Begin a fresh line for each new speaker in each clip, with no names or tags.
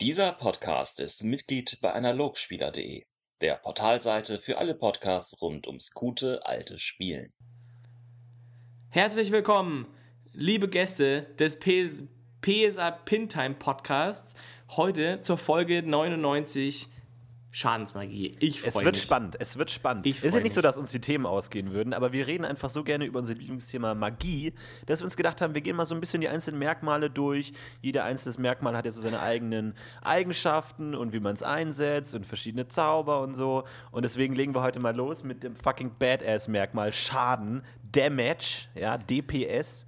Dieser Podcast ist Mitglied bei Analogspieler.de, der Portalseite für alle Podcasts rund ums gute alte Spielen.
Herzlich willkommen, liebe Gäste des PS PSA Pintime Podcasts. Heute zur Folge 99 Schadensmagie. Ich freue
Es wird
mich.
spannend, es wird spannend. Es ist ja nicht so,
mich.
dass uns die Themen ausgehen würden, aber wir reden einfach so gerne über unser Lieblingsthema Magie, dass wir uns gedacht haben, wir gehen mal so ein bisschen die einzelnen Merkmale durch. Jeder einzelne Merkmal hat ja so seine eigenen Eigenschaften und wie man es einsetzt und verschiedene Zauber und so. Und deswegen legen wir heute mal los mit dem fucking Badass-Merkmal Schaden, Damage, ja, DPS.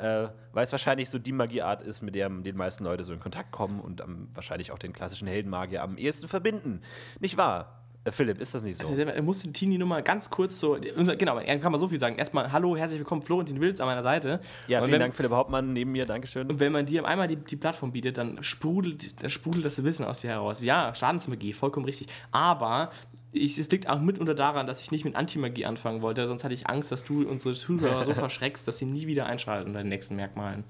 Äh, weil es wahrscheinlich so die Magieart ist, mit der die meisten Leute so in Kontakt kommen und am, wahrscheinlich auch den klassischen Heldenmagier am ehesten verbinden. Nicht wahr? Äh, Philipp, ist das nicht so?
Also, er musste Tini nur mal ganz kurz so. Genau, er kann mal so viel sagen. Erstmal, hallo, herzlich willkommen, Florentin Wilz an meiner Seite.
Ja, vielen
wenn,
Dank, Philipp Hauptmann, neben mir, Dankeschön.
Und wenn man dir einmal die, die Plattform bietet, dann sprudelt, dann sprudelt das Wissen aus dir heraus. Ja, Schadensmagie, vollkommen richtig. Aber ich, es liegt auch mitunter daran, dass ich nicht mit Antimagie anfangen wollte, sonst hatte ich Angst, dass du unsere Zuhörer so verschreckst, dass sie nie wieder einschalten unter den nächsten Merkmalen.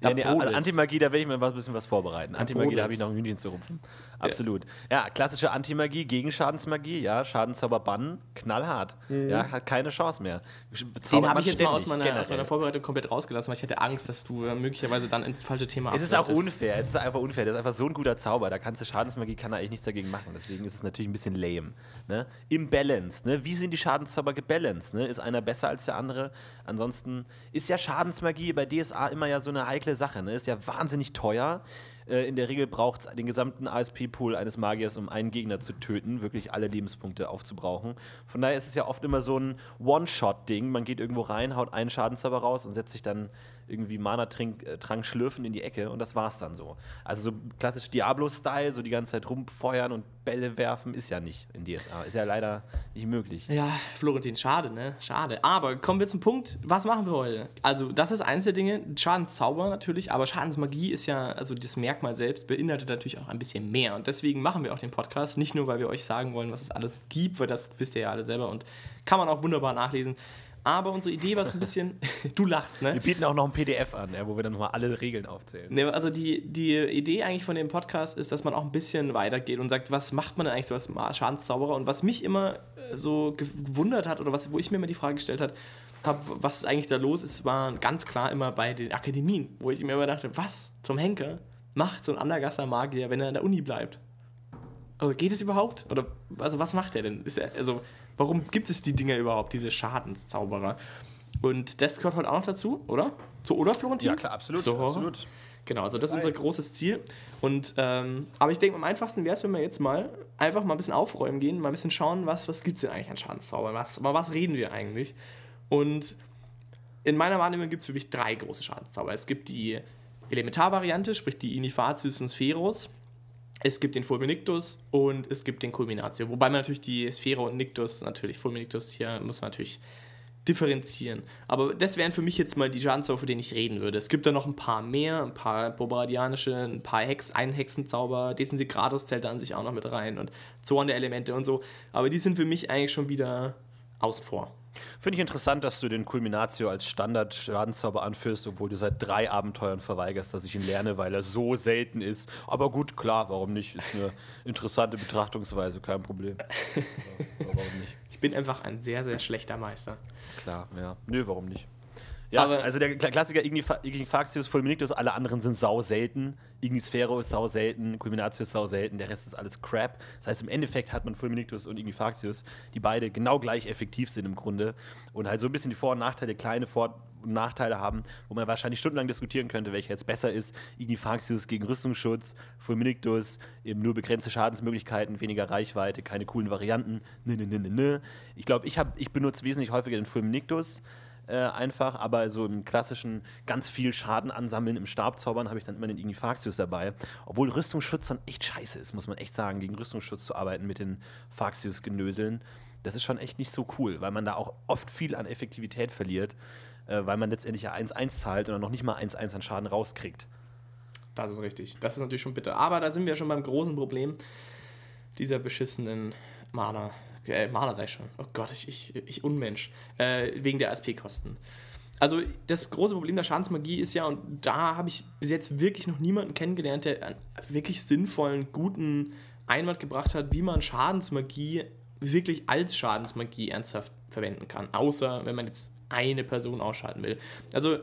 Da
Ja, nee. Antimagie, da werde ich mir was- ein bisschen was vorbereiten. Antimagie, da habe ich noch ein Hühnchen zu rupfen. Absolut. Ja, klassische Antimagie gegen Schadensmagie, ja, Schadenzauber bannen, knallhart. Ja, hat keine Chance mehr.
Mhm. Den habe ich jetzt mal aus meiner,
Generell.
aus meiner Vorbereitung komplett rausgelassen, weil ich hatte Angst, dass du äh, möglicherweise dann ins falsche Thema
Es ist auch unfair, es ist einfach unfair. Das ist einfach so ein guter Zauber. Da kannst du Schadensmagie, kann er eigentlich nichts dagegen machen. Deswegen ist es natürlich ein bisschen lame. Ne? Im Balance, ne? Wie sind die Schadenzauber gebalanced? Ne? Ist einer besser als der andere? Ansonsten ist ja Schadensmagie bei DSA immer ja so eine heikle Sache. Ne? Ist ja wahnsinnig teuer. Äh, In der Regel braucht es den gesamten ASP-Pool eines Magiers, um einen Gegner zu töten, wirklich alle Lebenspunkte aufzubrauchen. Von daher ist es ja oft immer so ein One-Shot-Ding. Man geht irgendwo rein, haut einen Schadenzauber raus und setzt sich dann irgendwie Mana-Trank äh, schlürfen in die Ecke und das war's dann so. Also so klassisch Diablo-Style, so die ganze Zeit rumfeuern und Bälle werfen, ist ja nicht in DSA. Ist ja leider nicht möglich.
Ja, Florentin, schade, ne? Schade. Aber kommen wir zum Punkt, was machen wir heute? Also, das ist eins der Dinge, Schadenszauber natürlich, aber Schadensmagie ist ja, also das Merkmal selbst beinhaltet natürlich auch ein bisschen mehr. Und deswegen machen wir auch den Podcast, nicht nur, weil wir euch sagen wollen, was es alles gibt, weil das wisst ihr ja alle selber und kann man auch wunderbar nachlesen. Aber unsere Idee war es ein bisschen, du lachst, ne?
Wir bieten auch noch ein PDF an, ja, wo wir dann nochmal alle Regeln aufzählen.
Ne, also die, die Idee eigentlich von dem Podcast ist, dass man auch ein bisschen weitergeht und sagt, was macht man denn eigentlich so als Schadenszauberer? Und was mich immer äh, so ge- gewundert hat oder was, wo ich mir immer die Frage gestellt hat, hab, was eigentlich da los ist, war ganz klar immer bei den Akademien, wo ich mir immer dachte, was zum Henker macht so ein Andergasser Magier, wenn er in der Uni bleibt? Also geht es überhaupt? Oder also was macht er denn? Ist er, also warum gibt es die Dinger überhaupt, diese Schadenszauberer? Und das gehört heute auch noch dazu, oder? So, oder Florentin?
Ja, klar, absolut.
So.
absolut.
Genau, also das ist unser großes Ziel. Und, ähm, aber ich denke, am einfachsten wäre es, wenn wir jetzt mal einfach mal ein bisschen aufräumen gehen, mal ein bisschen schauen, was, was gibt es denn eigentlich an Schadenszauber? Was, über was reden wir eigentlich? Und in meiner Wahrnehmung gibt es für mich drei große Schadenszauber. Es gibt die Elementarvariante, sprich die Inifatius und Spheros. Es gibt den Fulminictus und es gibt den Culminatio. Wobei man natürlich die Sphero und Nictus, natürlich Fulminictus hier muss man natürlich differenzieren. Aber das wären für mich jetzt mal die Schadenzauber, für denen ich reden würde. Es gibt da noch ein paar mehr, ein paar Bobardianische, ein paar Hex, einen Hexenzauber, Desintegratus zählt da an sich auch noch mit rein und Zorn der Elemente und so. Aber die sind für mich eigentlich schon wieder außen vor.
Finde ich interessant, dass du den Culminatio als Standard-Schadenzauber anführst, obwohl du seit drei Abenteuern verweigerst, dass ich ihn lerne, weil er so selten ist. Aber gut, klar, warum nicht? Ist eine interessante Betrachtungsweise, kein Problem. Ja, warum nicht?
Ich bin einfach ein sehr, sehr schlechter Meister.
Klar, ja. Nö, warum nicht? Ja,
Aber-
also der Kla- Klassiker Ignifa- Ignifaxius Fulminictus, alle anderen sind sau selten. Ignisphero ist sau selten, Culminatio ist sau selten, der Rest ist alles Crap. Das heißt, im Endeffekt hat man Fulminictus und Ignifaxius, die beide genau gleich effektiv sind im Grunde und halt so ein bisschen die Vor- und Nachteile, kleine Vor- und Nachteile haben, wo man wahrscheinlich stundenlang diskutieren könnte, welcher jetzt besser ist. Ignifaxius gegen Rüstungsschutz, Fulminictus eben nur begrenzte Schadensmöglichkeiten, weniger Reichweite, keine coolen Varianten. Ne, ne, ne, ne, ne. Ich glaube, ich, hab- ich benutze wesentlich häufiger den Fulminictus äh, einfach, aber so im klassischen ganz viel Schaden ansammeln im Stabzaubern habe ich dann immer den Ignifaxius dabei. Obwohl Rüstungsschutz dann echt scheiße ist, muss man echt sagen, gegen Rüstungsschutz zu arbeiten mit den Faxius-Genöseln. Das ist schon echt nicht so cool, weil man da auch oft viel an Effektivität verliert, äh, weil man letztendlich ja 1-1 zahlt und dann noch nicht mal 1-1 an Schaden rauskriegt.
Das ist richtig. Das ist natürlich schon bitter. Aber da sind wir schon beim großen Problem dieser beschissenen Mana. Äh, Mana sag ich schon. Oh Gott, ich, ich, ich Unmensch. Äh, wegen der ASP-Kosten. Also das große Problem der Schadensmagie ist ja, und da habe ich bis jetzt wirklich noch niemanden kennengelernt, der einen wirklich sinnvollen, guten Einwand gebracht hat, wie man Schadensmagie wirklich als Schadensmagie ernsthaft verwenden kann. Außer wenn man jetzt eine Person ausschalten will. Also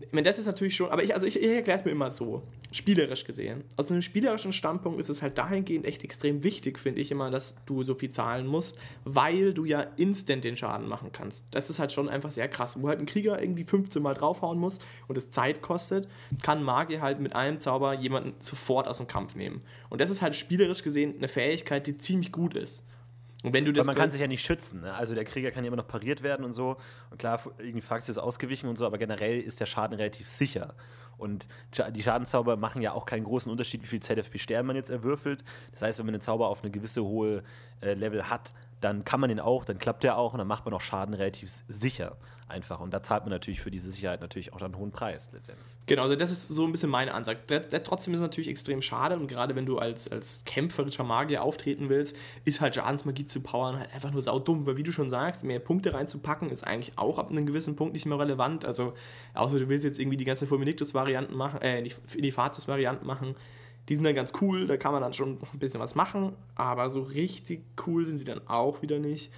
ich meine, das ist natürlich schon, aber ich, also ich, ich erkläre es mir immer so, spielerisch gesehen. Aus einem spielerischen Standpunkt ist es halt dahingehend echt extrem wichtig, finde ich immer, dass du so viel zahlen musst, weil du ja instant den Schaden machen kannst. Das ist halt schon einfach sehr krass. Wo halt ein Krieger irgendwie 15 Mal draufhauen muss und es Zeit kostet, kann Magier halt mit einem Zauber jemanden sofort aus dem Kampf nehmen. Und das ist halt spielerisch gesehen eine Fähigkeit, die ziemlich gut ist. Und wenn du das
Weil man kann sich ja nicht schützen. Ne? Also der Krieger kann ja immer noch pariert werden und so. Und klar, irgendwie Faktisch ist ausgewichen und so, aber generell ist der Schaden relativ sicher. Und die Schadenzauber machen ja auch keinen großen Unterschied, wie viel ZFP-Stern man jetzt erwürfelt. Das heißt, wenn man den Zauber auf eine gewisse hohe äh, Level hat, dann kann man den auch, dann klappt der auch und dann macht man auch Schaden relativ sicher einfach. Und da zahlt man natürlich für diese Sicherheit natürlich auch einen hohen Preis letztendlich.
Genau, also das ist so ein bisschen meine Ansage. Der, der, trotzdem ist es natürlich extrem schade und gerade wenn du als, als kämpferischer Magier auftreten willst, ist halt Schadensmagie zu powern halt einfach nur saudumm, weil wie du schon sagst, mehr Punkte reinzupacken ist eigentlich auch ab einem gewissen Punkt nicht mehr relevant. Also, außer du willst jetzt irgendwie die ganze Fulminictus-Varianten machen, äh, die, die Fazus-Varianten machen, die sind dann ganz cool, da kann man dann schon ein bisschen was machen, aber so richtig cool sind sie dann auch wieder nicht.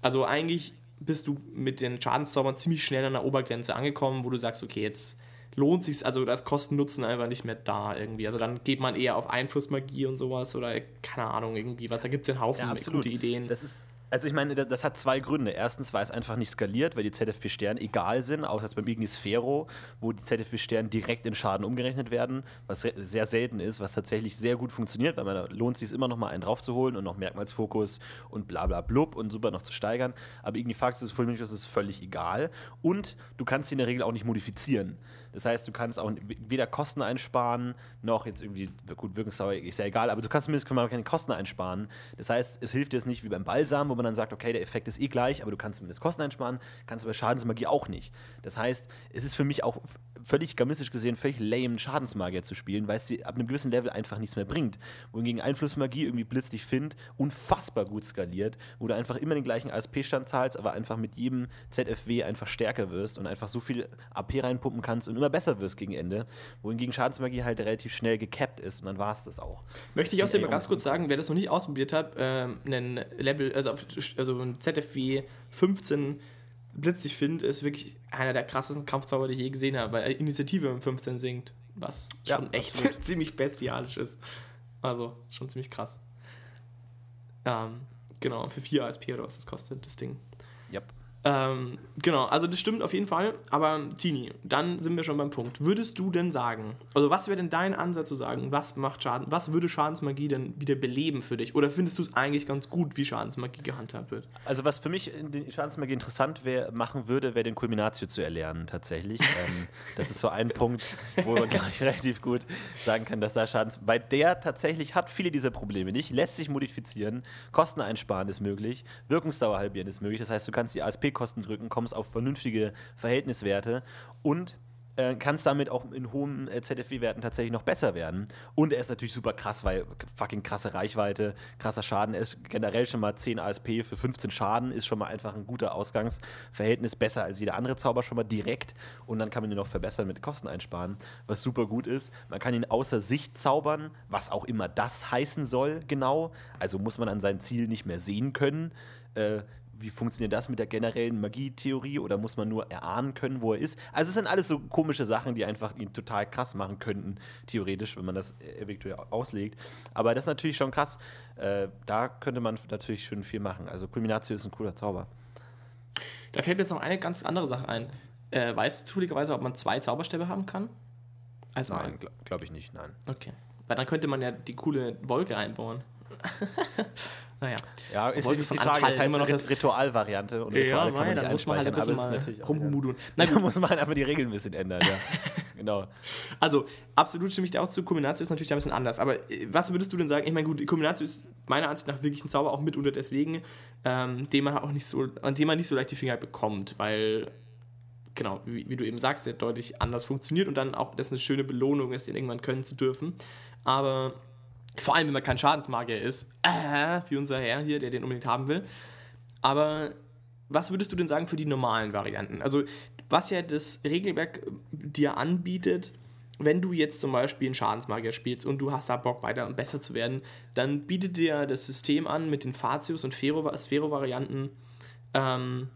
Also eigentlich bist du mit den Schadenszaubern ziemlich schnell an der Obergrenze angekommen, wo du sagst, okay, jetzt lohnt sich also das Kosten-Nutzen einfach nicht mehr da irgendwie. Also dann geht man eher auf Einflussmagie und sowas oder keine Ahnung, irgendwie was. Da gibt es einen Haufen ja, gute Ideen.
Das ist also ich meine, das hat zwei Gründe. Erstens, weil es einfach nicht skaliert, weil die ZFP-Sterne egal sind, außer jetzt beim Ignisphero, wo die ZFP-Sterne direkt in Schaden umgerechnet werden, was sehr selten ist, was tatsächlich sehr gut funktioniert, weil man lohnt sich immer noch mal einen draufzuholen und noch Merkmalsfokus und bla bla blub und super noch zu steigern. Aber Ignifaxus Fulminus ist völlig egal und du kannst sie in der Regel auch nicht modifizieren. Das heißt, du kannst auch weder Kosten einsparen, noch jetzt irgendwie, gut, Wirkungsdauer ist ja egal, aber du kannst zumindest keine Kosten einsparen. Das heißt, es hilft jetzt nicht wie beim Balsam, wo man dann sagt, okay, der Effekt ist eh gleich, aber du kannst zumindest Kosten einsparen, kannst aber Schadensmagie auch nicht. Das heißt, es ist für mich auch völlig gamistisch gesehen völlig lame, Schadensmagier zu spielen, weil es dir ab einem gewissen Level einfach nichts mehr bringt. Wohingegen Einflussmagie irgendwie blitz dich find, unfassbar gut skaliert, wo du einfach immer den gleichen ASP-Stand zahlst, aber einfach mit jedem ZFW einfach stärker wirst und einfach so viel AP reinpumpen kannst und immer besser wirst gegen Ende. Wohingegen Schadensmagie halt relativ schnell gekappt ist und dann war es das auch.
Möchte ich außerdem mal ganz kurz sagen, wer das noch nicht ausprobiert hat, äh, einen Level, also, also ein ZFW 15 Blitz, ich finde, ist wirklich einer der krassesten Kampfzauber, die ich je gesehen habe, weil Initiative im 15 singt, was ja, schon echt ziemlich bestialisch ist. Also, schon ziemlich krass. Ähm, genau, für 4 ASP oder was das kostet, das Ding. Ähm, genau, also das stimmt auf jeden Fall. Aber Tini, dann sind wir schon beim Punkt. Würdest du denn sagen, also was wäre denn dein Ansatz zu sagen, was macht Schaden, was würde Schadensmagie denn wieder beleben für dich? Oder findest du es eigentlich ganz gut, wie Schadensmagie gehandhabt wird?
Also was für mich in Schadensmagie interessant wär, machen würde, wäre den Kulminatio zu erlernen tatsächlich. ähm, das ist so ein Punkt, wo man, glaube ich, relativ gut sagen kann, dass da Schadens... Weil der tatsächlich hat viele dieser Probleme nicht, lässt sich modifizieren, Kosten einsparen ist möglich, Wirkungsdauer halbieren ist möglich. Das heißt, du kannst die ASP Kosten drücken, kommst auf vernünftige Verhältniswerte und äh, kannst damit auch in hohen äh, ZFW-Werten tatsächlich noch besser werden. Und er ist natürlich super krass, weil fucking krasse Reichweite, krasser Schaden. Er ist generell schon mal 10 ASP für 15 Schaden, ist schon mal einfach ein guter Ausgangsverhältnis, besser als jeder andere Zauber schon mal direkt. Und dann kann man ihn noch verbessern mit Kosten einsparen, was super gut ist. Man kann ihn außer Sicht zaubern, was auch immer das heißen soll, genau. Also muss man an sein Ziel nicht mehr sehen können. Äh, wie funktioniert das mit der generellen Magietheorie oder muss man nur erahnen können, wo er ist? Also es sind alles so komische Sachen, die einfach ihn total krass machen könnten, theoretisch, wenn man das eventuell auslegt. Aber das ist natürlich schon krass. Äh, da könnte man natürlich schon viel machen. Also Kulminatio ist ein cooler Zauber.
Da fällt mir jetzt noch eine ganz andere Sache ein. Äh, weißt du zufälligerweise, ob man zwei Zauberstäbe haben kann?
Als nein, glaube glaub ich nicht, nein.
Okay. Weil dann könnte man ja die coole Wolke einbauen.
Naja. Ja, ist die Frage, Anteil das heißt immer noch das Ritualvariante und Rituale ja, kann man nicht muss man halt ein bisschen
mal rumhumudeln.
Na gut, muss man halt einfach die Regeln ein bisschen ändern, ja. genau.
Also, absolut stimme ich dir auch zu. Kombination ist natürlich ein bisschen anders. Aber äh, was würdest du denn sagen? Ich meine, gut, die Kombination ist meiner Ansicht nach wirklich ein Zauber, auch mitunter deswegen, ähm, den man auch nicht so, an dem man nicht so leicht die Finger bekommt, weil genau, wie, wie, du eben sagst, der deutlich anders funktioniert und dann auch das eine schöne Belohnung ist, den irgendwann können zu dürfen. Aber vor allem, wenn man kein Schadensmagier ist, äh, wie unser Herr hier, der den unbedingt haben will. Aber was würdest du denn sagen für die normalen Varianten? Also, was ja das Regelwerk dir anbietet, wenn du jetzt zum Beispiel einen Schadensmagier spielst und du hast da Bock weiter und besser zu werden, dann bietet dir das System an mit den Fatius und Sphero-Varianten ähm,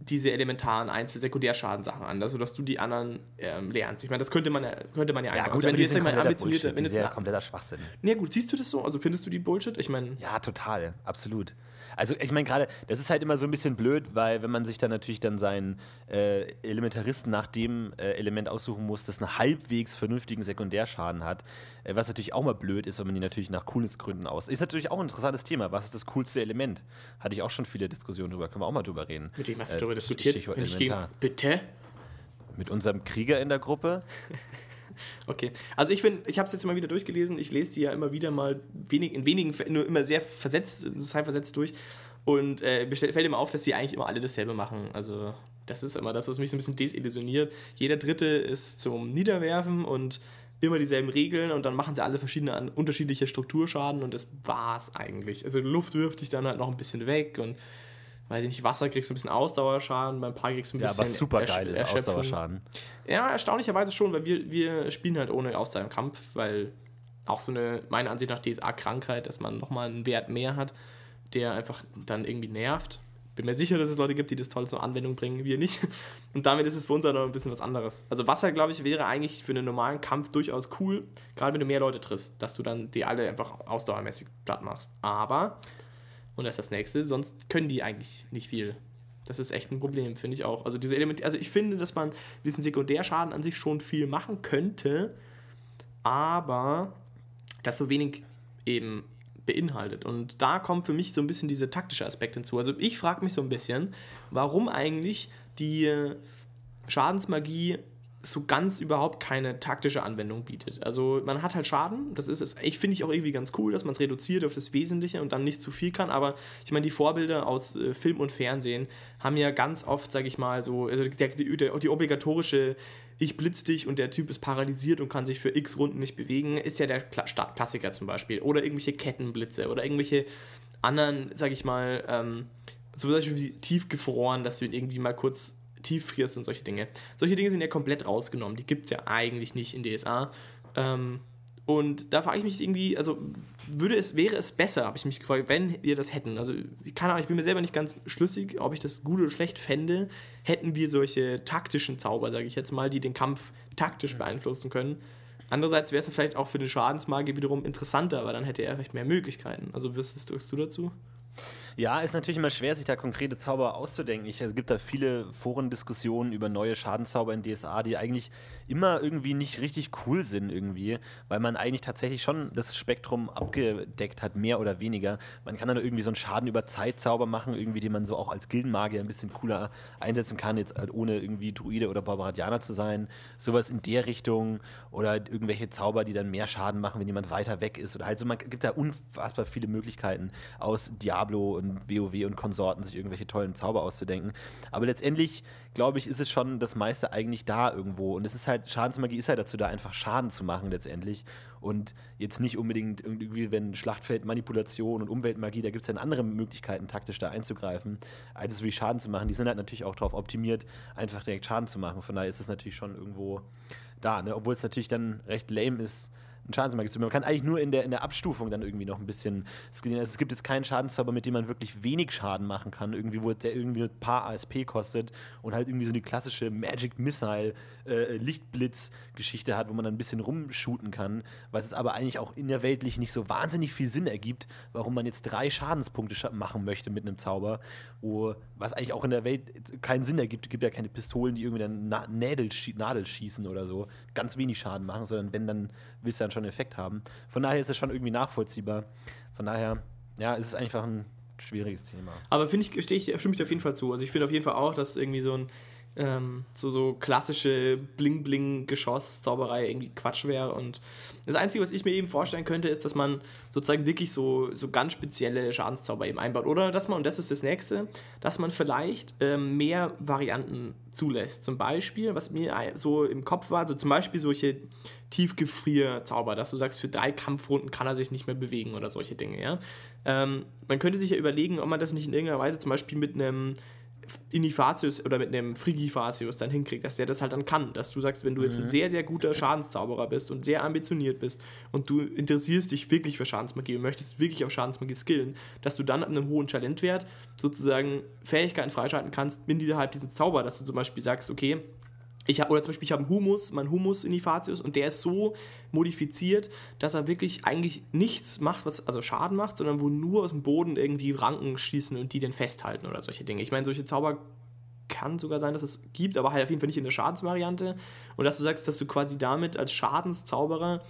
diese elementaren Einzel-Sekundärschadenssachen an, also dass du die anderen ähm, lernst. Ich meine, das könnte man ja, könnte man ja,
Ja,
einbauen.
gut,
Also,
aber die sind
mal ambitionierte, wenn jetzt
ja kompletter Schwachsinn.
nee, gut, siehst du das so? Also findest du die Bullshit? Ich meine,
Ja, total, absolut. Also ich meine gerade, das ist halt immer so ein bisschen blöd, weil wenn man sich dann natürlich dann seinen äh, Elementaristen nach dem äh, Element aussuchen muss, das einen halbwegs vernünftigen Sekundärschaden hat, äh, was natürlich auch mal blöd ist, wenn man die natürlich nach Coolnessgründen aus. Ist natürlich auch ein interessantes Thema. Was ist das coolste Element? Hatte ich auch schon viele Diskussionen drüber. Können wir auch mal drüber reden.
mit wem hast du
Äh,
darüber diskutiert?
Stichwort
ich gegen, bitte?
Mit unserem Krieger in der Gruppe.
Okay, also ich finde, ich habe es jetzt immer wieder durchgelesen. Ich lese die ja immer wieder mal wenig, in wenigen Fällen, nur immer sehr versetzt, sehr versetzt durch. Und äh, fällt immer auf, dass sie eigentlich immer alle dasselbe machen. Also das ist immer das, was mich so ein bisschen desillusioniert. Jeder Dritte ist zum Niederwerfen und immer dieselben Regeln und dann machen sie alle verschiedene an, unterschiedliche Strukturschaden und das war's eigentlich. Also Luft wirft dich dann halt noch ein bisschen weg und weiß ich nicht, Wasser kriegst du ein bisschen Ausdauerschaden, beim Paar kriegst du ein
Ja,
bisschen
was super geil ist. Ausdauerschaden.
Ja, erstaunlicherweise schon, weil wir, wir spielen halt ohne Ausdauer im Kampf, weil auch so eine, meiner Ansicht nach, DSA-Krankheit, dass man nochmal einen Wert mehr hat, der einfach dann irgendwie nervt. Bin mir sicher, dass es Leute gibt, die das toll zur Anwendung bringen, wir nicht. Und damit ist es für uns halt noch ein bisschen was anderes. Also Wasser, glaube ich, wäre eigentlich für einen normalen Kampf durchaus cool, gerade wenn du mehr Leute triffst, dass du dann die alle einfach ausdauermäßig platt machst. Aber, und das ist das nächste, sonst können die eigentlich nicht viel. Das ist echt ein Problem, finde ich auch. Also diese Elemente, also ich finde, dass man diesen Sekundärschaden an sich schon viel machen könnte, aber das so wenig eben beinhaltet. Und da kommt für mich so ein bisschen dieser taktische Aspekt hinzu. Also ich frage mich so ein bisschen, warum eigentlich die Schadensmagie so ganz überhaupt keine taktische Anwendung bietet. Also man hat halt Schaden, das ist es. Ich finde ich auch irgendwie ganz cool, dass man es reduziert auf das Wesentliche und dann nicht zu viel kann. Aber ich meine, die Vorbilder aus äh, Film und Fernsehen haben ja ganz oft, sage ich mal, so also der, die, der, die obligatorische ich blitz dich und der Typ ist paralysiert und kann sich für x Runden nicht bewegen, ist ja der Kla Sta- Klassiker zum Beispiel. Oder irgendwelche Kettenblitze oder irgendwelche anderen, sag ich mal, ähm, so zum Beispiel wie tiefgefroren, dass du ihn irgendwie mal kurz tief frierst und solche Dinge. Solche Dinge sind ja komplett rausgenommen. Die gibt es ja eigentlich nicht in DSA. Ähm, und da frage ich mich irgendwie, also würde es, wäre es besser, habe ich mich gefragt, wenn wir das hätten. Also, ich kann ich bin mir selber nicht ganz schlüssig, ob ich das gut oder schlecht fände, hätten wir solche taktischen Zauber, sage ich jetzt mal, die den Kampf taktisch beeinflussen können. Andererseits wäre es vielleicht auch für den Schadensmagier wiederum interessanter, weil dann hätte er vielleicht mehr Möglichkeiten. Also, was sagst du dazu?
Ja, ist natürlich immer schwer, sich da konkrete Zauber auszudenken. Ich, es gibt da viele Forendiskussionen über neue Schadenzauber in DSA, die eigentlich immer irgendwie nicht richtig cool sind irgendwie, weil man eigentlich tatsächlich schon das Spektrum abgedeckt hat, mehr oder weniger. Man kann dann irgendwie so einen Schaden über Zeitzauber machen, irgendwie, den man so auch als Gildenmagier ein bisschen cooler einsetzen kann, jetzt halt ohne irgendwie Druide oder Barbaradianer zu sein. Sowas in der Richtung oder irgendwelche Zauber, die dann mehr Schaden machen, wenn jemand weiter weg ist. Oder halt so, man gibt da unfassbar viele Möglichkeiten aus Diablo und WoW und Konsorten, sich irgendwelche tollen Zauber auszudenken. Aber letztendlich, glaube ich, ist es schon das meiste eigentlich da irgendwo. Und es ist halt, Schadensmagie ist halt dazu da, einfach Schaden zu machen letztendlich. Und jetzt nicht unbedingt irgendwie, wenn Schlachtfeldmanipulation und Umweltmagie, da gibt es ja andere Möglichkeiten, taktisch da einzugreifen, als es wirklich Schaden zu machen. Die sind halt natürlich auch darauf optimiert, einfach direkt Schaden zu machen. Von daher ist es natürlich schon irgendwo da, ne? obwohl es natürlich dann recht lame ist, einen Schadensmagier zu. Man kann eigentlich nur in der, in der Abstufung dann irgendwie noch ein bisschen. Es gibt, es gibt jetzt keinen Schadenszauber, mit dem man wirklich wenig Schaden machen kann, irgendwie, wo der irgendwie ein paar ASP kostet und halt irgendwie so die klassische Magic Missile äh, Lichtblitz-Geschichte hat, wo man dann ein bisschen rumshooten kann, was es aber eigentlich auch innerweltlich nicht so wahnsinnig viel Sinn ergibt, warum man jetzt drei Schadenspunkte scha- machen möchte mit einem Zauber, wo, was eigentlich auch in der Welt keinen Sinn ergibt. Es gibt ja keine Pistolen, die irgendwie dann Na Nädel, schie- Nadel schießen oder so, ganz wenig Schaden machen, sondern wenn, dann willst du dann schon einen Effekt haben. Von daher ist es schon irgendwie nachvollziehbar. Von daher, ja, es ist einfach ein schwieriges Thema.
Aber finde ich, stimme ich dir auf jeden Fall zu. Also ich finde auf jeden Fall auch, dass irgendwie so ein ähm, so, so klassische Bling-Bling-Geschoss-Zauberei irgendwie Quatsch wäre. Und das Einzige, was ich mir eben vorstellen könnte, ist, dass man sozusagen wirklich so, so ganz spezielle Schadenszauber eben einbaut. Oder dass man, und das ist das nächste, dass man vielleicht ähm, mehr Varianten zulässt. Zum Beispiel, was mir so im Kopf war, so zum Beispiel solche Tiefgefrierzauber, dass du sagst, für drei Kampfrunden kann er sich nicht mehr bewegen oder solche Dinge, ja. Ähm, man könnte sich ja überlegen, ob man das nicht in irgendeiner Weise zum Beispiel mit einem Inifatius oder mit einem Frigifatius dann hinkriegt, dass der das halt dann kann. Dass du sagst, wenn du jetzt ein sehr, sehr guter Schadenszauberer bist und sehr ambitioniert bist und du interessierst dich wirklich für Schadensmagie und möchtest wirklich auf Schadensmagie skillen, dass du dann ab einem hohen Talentwert sozusagen Fähigkeiten freischalten kannst innerhalb diesen Zauber, dass du zum Beispiel sagst, okay, ich hab, oder zum Beispiel, ich habe einen Humus, mein Humus Inifatius, und der ist so modifiziert, dass er wirklich eigentlich nichts macht, was also Schaden macht, sondern wo nur aus dem Boden irgendwie Ranken schießen und die den festhalten oder solche Dinge. Ich meine, solche Zauber kann sogar sein, dass es gibt, aber halt auf jeden Fall nicht in der Schadensvariante. Und dass du sagst, dass du quasi damit als Schadenszauberer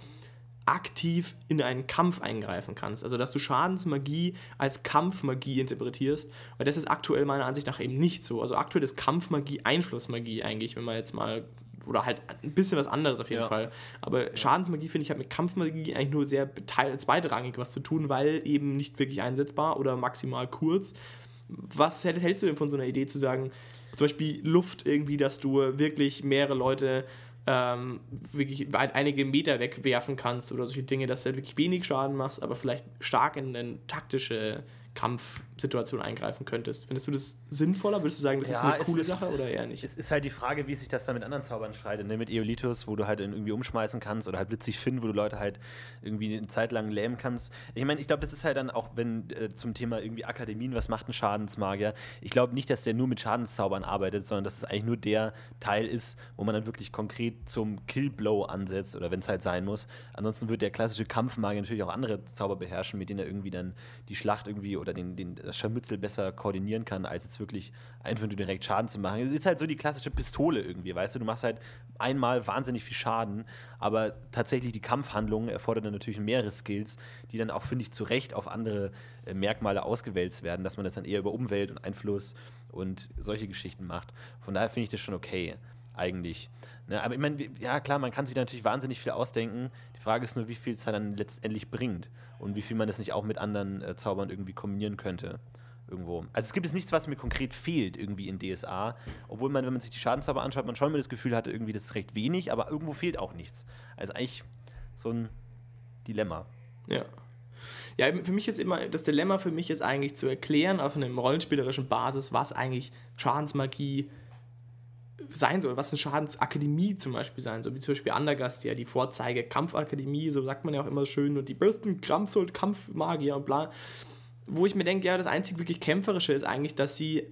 aktiv in einen Kampf eingreifen kannst. Also, dass du Schadensmagie als Kampfmagie interpretierst. Weil das ist aktuell meiner Ansicht nach eben nicht so. Also, aktuell ist Kampfmagie Einflussmagie eigentlich, wenn man jetzt mal. Oder halt ein bisschen was anderes auf jeden
Ja.
Fall. Aber Schadensmagie finde ich hat mit Kampfmagie eigentlich nur sehr zweitrangig was zu tun, weil eben nicht wirklich einsetzbar oder maximal kurz. Was hält- hältst du denn von so einer Idee zu sagen, zum Beispiel Luft irgendwie, dass du wirklich mehrere Leute ähm, wirklich weit einige Meter wegwerfen kannst oder solche Dinge, dass du halt wirklich wenig Schaden machst, aber vielleicht stark in eine taktische Kampfsituation eingreifen könntest. Findest du das sinnvoller? Würdest du sagen, das ist
Ja,
eine
es
coole
ist-
Sache oder eher nicht?
Es ist halt die Frage, wie sich das dann mit anderen Zaubern streitet. Ne? Mit Eolitus, wo du halt irgendwie umschmeißen kannst oder halt blitzig Finn, wo du Leute halt irgendwie eine Zeit lang lähmen kannst. Ich meine, ich glaube, das ist halt dann auch, wenn äh, zum Thema irgendwie Akademien, was macht ein Schadensmagier? Ich glaube nicht, dass der nur mit Schadenszaubern arbeitet, sondern dass es eigentlich nur der Teil ist, wo man dann wirklich konkret zum Killblow ansetzt oder wenn es halt sein muss. Ansonsten wird der klassische Kampfmagier natürlich auch andere Zauber beherrschen, mit denen er irgendwie dann die Schlacht irgendwie oder den, den, das Scharmützel besser koordinieren kann, als jetzt wirklich einfach nur direkt Schaden zu machen. Es ist halt so die klassische Pistole irgendwie, weißt du? Du machst halt einmal wahnsinnig viel Schaden, aber tatsächlich die Kampfhandlung erfordert dann natürlich mehrere Skills, die dann auch, finde ich, zu Recht auf andere äh, Merkmale ausgewälzt werden, dass man das dann eher über Umwelt und Einfluss und solche Geschichten macht. Von daher finde ich das schon okay, eigentlich. Ne? Aber ich meine, ja klar, man kann sich natürlich wahnsinnig viel ausdenken. Die Frage ist nur, wie viel es halt dann letztendlich bringt und wie viel man das nicht auch mit anderen äh, Zaubern irgendwie kombinieren könnte. Irgendwo. Also es gibt jetzt nichts, was mir konkret fehlt irgendwie in DSA. Obwohl man, wenn man sich die Schadenzauber anschaut, man schon immer das Gefühl hatte, irgendwie das ist recht wenig, aber irgendwo fehlt auch nichts. Also eigentlich so ein Dilemma.
Ja. Ja, für mich ist immer, das Dilemma für mich ist eigentlich zu erklären auf einem rollenspielerischen Basis, was eigentlich Schadensmagie sein soll, was eine Schadensakademie zum Beispiel sein soll, wie zum Beispiel Andergast, ja die Vorzeige Kampfakademie, so sagt man ja auch immer schön, und die besten Kampfsold, Kampfmagier und bla. Wo ich mir denke, ja, das einzig wirklich Kämpferische ist eigentlich, dass sie,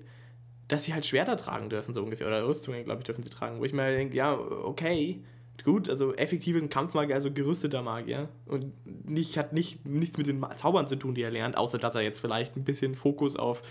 dass sie halt Schwerter tragen dürfen, so ungefähr, oder Rüstungen, glaube ich, dürfen sie tragen. Wo ich mir denke, ja, okay, gut, also effektiv ist ein Kampfmagier, also gerüsteter Magier. Und nicht, hat nicht, nichts mit den Zaubern zu tun, die er lernt, außer dass er jetzt vielleicht ein bisschen Fokus auf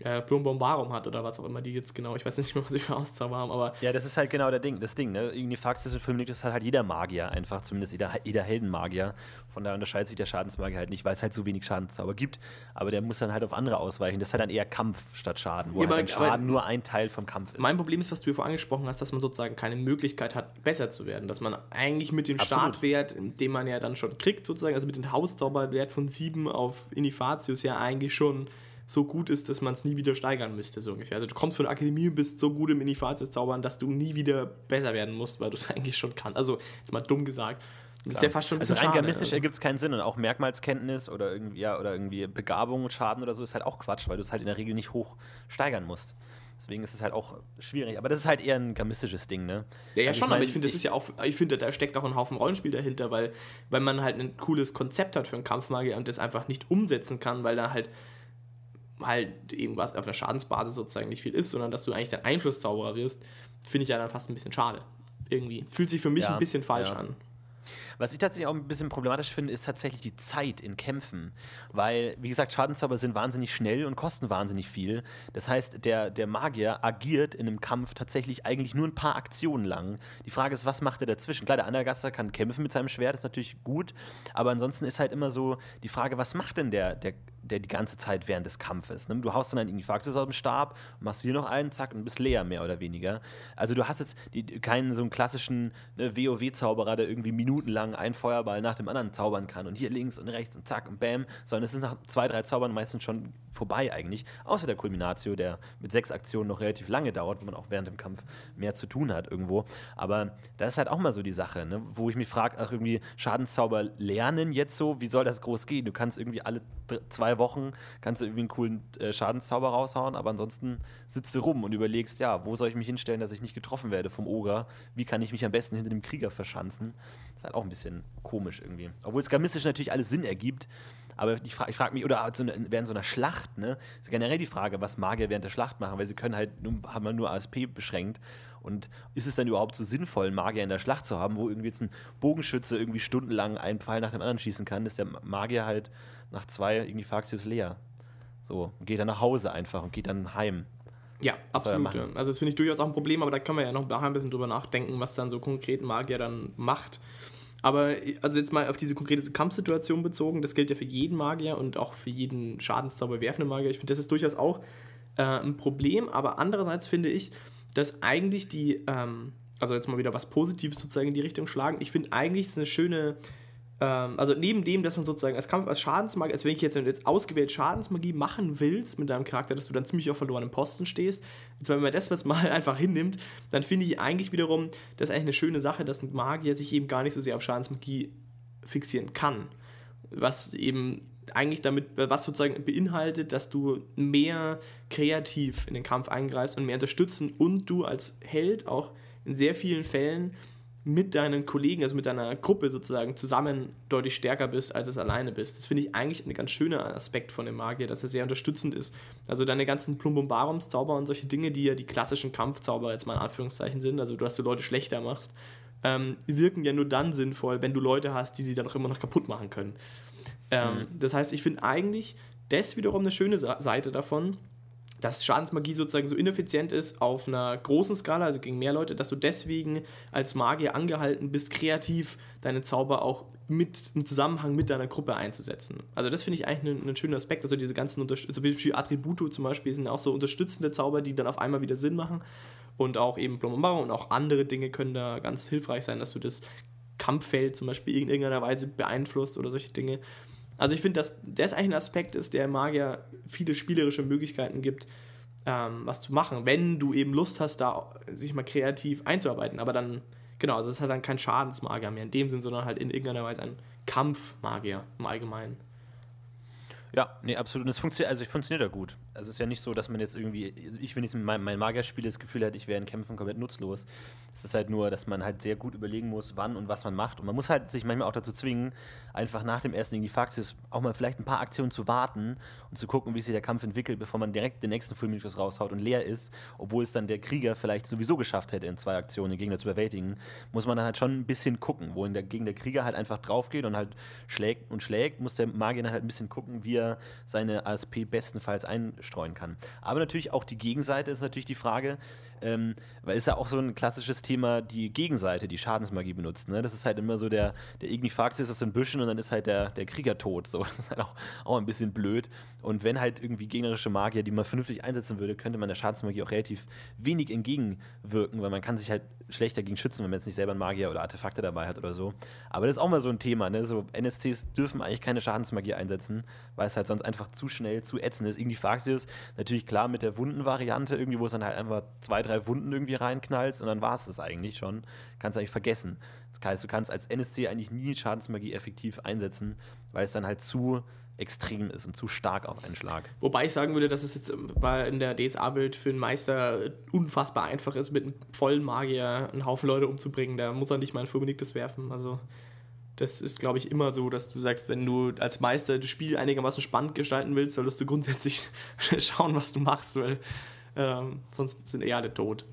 äh, Plumbombarum hat oder was auch immer die jetzt genau, ich weiß nicht mehr, was sie für Auszauber haben, aber
Ja, das ist halt genau der Ding, das Ding, ne? Irgendwie Faxis und Fulminictus ist halt jeder Magier einfach, zumindest jeder, jeder Heldenmagier. Von daher unterscheidet sich der Schadensmagier halt nicht, weil es halt so wenig Schadenszauber gibt. Aber der muss dann halt auf andere ausweichen. Das ist halt dann eher Kampf statt Schaden, wo
Ja,
halt Schaden nur ein Teil vom Kampf ist.
Mein Problem ist, was du hier vorhin angesprochen hast, dass man sozusagen keine Möglichkeit hat, besser zu werden. Dass man eigentlich mit dem
Absolut.
Startwert, den man ja dann schon kriegt, sozusagen, also mit dem Hauszauberwert von 7 auf Inifatius ja eigentlich schon so gut ist, dass man es nie wieder steigern müsste, so ungefähr. Also du kommst von der Akademie und bist so gut im Inifatius-Zaubern, dass du nie wieder besser werden musst, weil du es eigentlich schon kannst. Also, jetzt mal dumm gesagt. Das ist ja fast schon ein
also rein gamistisch
also.
ergibt es keinen Sinn und auch Merkmalskenntnis oder irgendwie, ja, oder irgendwie Begabung, Schaden oder so ist halt auch Quatsch, weil du es halt in der Regel nicht hoch steigern musst. Deswegen ist es halt auch schwierig. Aber das ist halt eher ein gamistisches Ding, ne?
Ja, ja,
Also
schon,
mein,
aber ich finde, das ist ja auch, ich finde, da steckt auch ein Haufen Rollenspiel dahinter, weil, weil man halt ein cooles Konzept hat für einen Kampfmagier und das einfach nicht umsetzen kann, weil da halt halt irgendwas auf der Schadensbasis sozusagen nicht viel ist, sondern dass du eigentlich der Einflusszauberer wirst, finde ich ja dann fast ein bisschen schade. Irgendwie. Fühlt sich für mich
Ja,
ein bisschen falsch
ja.
an.
Was ich tatsächlich auch ein bisschen problematisch finde, ist tatsächlich die Zeit in Kämpfen. Weil, wie gesagt, Schadenszauber sind wahnsinnig schnell und kosten wahnsinnig viel. Das heißt, der, der Magier agiert in einem Kampf tatsächlich eigentlich nur ein paar Aktionen lang. Die Frage ist, was macht er dazwischen? Klar, der Andergaster kann kämpfen mit seinem Schwert, ist natürlich gut. Aber ansonsten ist halt immer so die Frage, was macht denn der, der, der die ganze Zeit während des Kampfes? Ne? Du haust dann irgendwie Faxis aus dem Stab, machst hier noch einen, zack, und bist leer, mehr oder weniger. Also du hast jetzt die, keinen so einen klassischen ne, WoW-Zauberer, der irgendwie minutenlang einen Feuerball nach dem anderen zaubern kann und hier links und rechts und zack und bam, sondern es ist nach zwei, drei Zaubern meistens schon vorbei eigentlich. Außer der Kulminatio, der mit sechs Aktionen noch relativ lange dauert, wo man auch während dem Kampf mehr zu tun hat irgendwo. Aber das ist halt auch mal so die Sache, ne? wo ich mich frage, auch irgendwie Schadenszauber lernen jetzt so, wie soll das groß gehen? Du kannst irgendwie alle zwei Wochen kannst du irgendwie einen coolen äh, Schadenszauber raushauen, aber ansonsten sitzt du rum und überlegst, ja, wo soll ich mich hinstellen, dass ich nicht getroffen werde vom Oger? Wie kann ich mich am besten hinter dem Krieger verschanzen? Ist halt auch ein bisschen komisch irgendwie. Obwohl es gamistisch natürlich alles Sinn ergibt. Aber ich frage frag mich, oder während so einer Schlacht, ne, ist generell die Frage, was Magier während der Schlacht machen, weil sie können halt, haben wir nur ASP beschränkt. Und ist es dann überhaupt so sinnvoll, einen Magier in der Schlacht zu haben, wo irgendwie jetzt ein Bogenschütze irgendwie stundenlang einen Pfeil nach dem anderen schießen kann, ist der Magier halt nach zwei irgendwie Faxius leer. So, geht dann nach Hause einfach und geht dann heim.
Ja, absolut. Ja. Also das finde ich durchaus auch ein Problem, aber da können wir ja noch nachher ein bisschen drüber nachdenken, was dann so konkret Magier dann macht. Aber also jetzt mal auf diese konkrete Kampfsituation bezogen, das gilt ja für jeden Magier und auch für jeden Schadenszauber werfenden Magier. Ich finde, das ist durchaus auch äh, ein Problem, aber andererseits finde ich, dass eigentlich die, ähm, also jetzt mal wieder was Positives sozusagen in die Richtung schlagen. Ich finde eigentlich ist eine schöne ähm, also neben dem, dass man sozusagen als Kampf, als Schadensmagie, als wenn ich jetzt, jetzt ausgewählt Schadensmagie machen willst mit deinem Charakter, dass du dann ziemlich auf verlorenen Posten stehst, jetzt, wenn man das jetzt mal einfach hinnimmt, dann finde ich eigentlich wiederum, das ist eigentlich eine schöne Sache, dass ein Magier sich eben gar nicht so sehr auf Schadensmagie fixieren kann. Was eben eigentlich damit, was sozusagen beinhaltet, dass du mehr kreativ in den Kampf eingreifst und mehr unterstützen und du als Held auch in sehr vielen Fällen mit deinen Kollegen, also mit deiner Gruppe sozusagen zusammen deutlich stärker bist, als es alleine bist. Das finde ich eigentlich ein ganz schöner Aspekt von dem Magier, dass er sehr unterstützend ist. Also deine ganzen Plumbumbarums-Zauber und solche Dinge, die ja die klassischen Kampfzauber jetzt mal in Anführungszeichen sind, also du hast du Leute schlechter machst, ähm, wirken ja nur dann sinnvoll, wenn du Leute hast, die sie dann auch immer noch kaputt machen können. Ähm, mhm. Das heißt, ich finde eigentlich das wiederum eine schöne Seite davon, dass Schadensmagie sozusagen so ineffizient ist auf einer großen Skala, also gegen mehr Leute, dass du deswegen als Magier angehalten bist, kreativ deine Zauber auch mit im Zusammenhang mit deiner Gruppe einzusetzen. Also das finde ich eigentlich einen, einen, schönen Aspekt. Also diese ganzen Unterst also Attribute zum Beispiel sind auch so unterstützende Zauber, die dann auf einmal wieder Sinn machen. Und auch eben Plombaro und auch andere Dinge können da ganz hilfreich sein, dass du das Kampffeld zum Beispiel in irgendeiner Weise beeinflusst oder solche Dinge. Also ich finde, dass das eigentlich ein Aspekt ist, der Magier viele spielerische Möglichkeiten gibt, ähm, was zu machen, wenn du eben Lust hast, da sich mal kreativ einzuarbeiten. Aber dann, genau, also es halt dann kein Schadensmagier mehr in dem Sinn, sondern halt in irgendeiner Weise ein Kampfmagier im Allgemeinen.
Ja, nee, absolut. Und es funktioniert, also ich funktioniert da gut. Also es ist ja nicht so, dass man jetzt irgendwie, also ich, wenn ich mein, mein Magier spiele, das Gefühl hätte, ich wäre in Kämpfen komplett nutzlos. Es ist halt nur, dass man halt sehr gut überlegen muss, wann und was man macht. Und man muss halt sich manchmal auch dazu zwingen, einfach nach dem ersten Ignifaxius auch mal vielleicht ein paar Aktionen zu warten und zu gucken, wie sich der Kampf entwickelt, bevor man direkt den nächsten Fulminius raushaut und leer ist, obwohl es dann der Krieger vielleicht sowieso geschafft hätte, in zwei Aktionen den Gegner zu überwältigen, muss man dann halt schon ein bisschen gucken, wo in der, gegen der Krieger halt einfach drauf geht und halt schlägt und schlägt, muss der Magier dann halt ein bisschen gucken, wie er seine ASP bestenfalls einstreuen kann. Aber natürlich auch die Gegenseite ist natürlich die Frage, ähm, weil ist ja auch so ein klassisches Thema, die Gegenseite, die Schadensmagie benutzt. Ne? Das ist halt immer so der, der Ignifaxius aus den Büschen und dann ist halt der, der Krieger tot. So. Das ist halt auch, auch ein bisschen blöd. Und wenn halt irgendwie gegnerische Magier, die man vernünftig einsetzen würde, könnte man der Schadensmagie auch relativ wenig entgegenwirken, weil man kann sich halt schlecht dagegen schützen, wenn man jetzt nicht selber einen Magier oder Artefakte dabei hat oder so. Aber das ist auch mal so ein Thema. Ne? So NSCs dürfen eigentlich keine Schadensmagie einsetzen, weil es halt sonst einfach zu schnell, zu ätzend ist. Ignifaxius natürlich klar mit der Wundenvariante, irgendwie, wo es dann halt einfach zwei, drei Wunden irgendwie reinknallst und dann war es das eigentlich schon. Kannst du eigentlich vergessen. Das heißt, du kannst als NSC eigentlich nie Schadensmagie effektiv einsetzen, weil es dann halt zu extrem ist und zu stark auf einen Schlag.
Wobei ich sagen würde, dass es jetzt in der DSA-Welt für einen Meister unfassbar einfach ist, mit einem vollen Magier einen Haufen Leute umzubringen. Da muss er nicht mal ein Fulminictus werfen. Also das ist, glaube ich, immer so, dass du sagst, wenn du als Meister das Spiel einigermaßen spannend gestalten willst, solltest du grundsätzlich schauen, was du machst, weil ähm, sonst sind eher alle tot.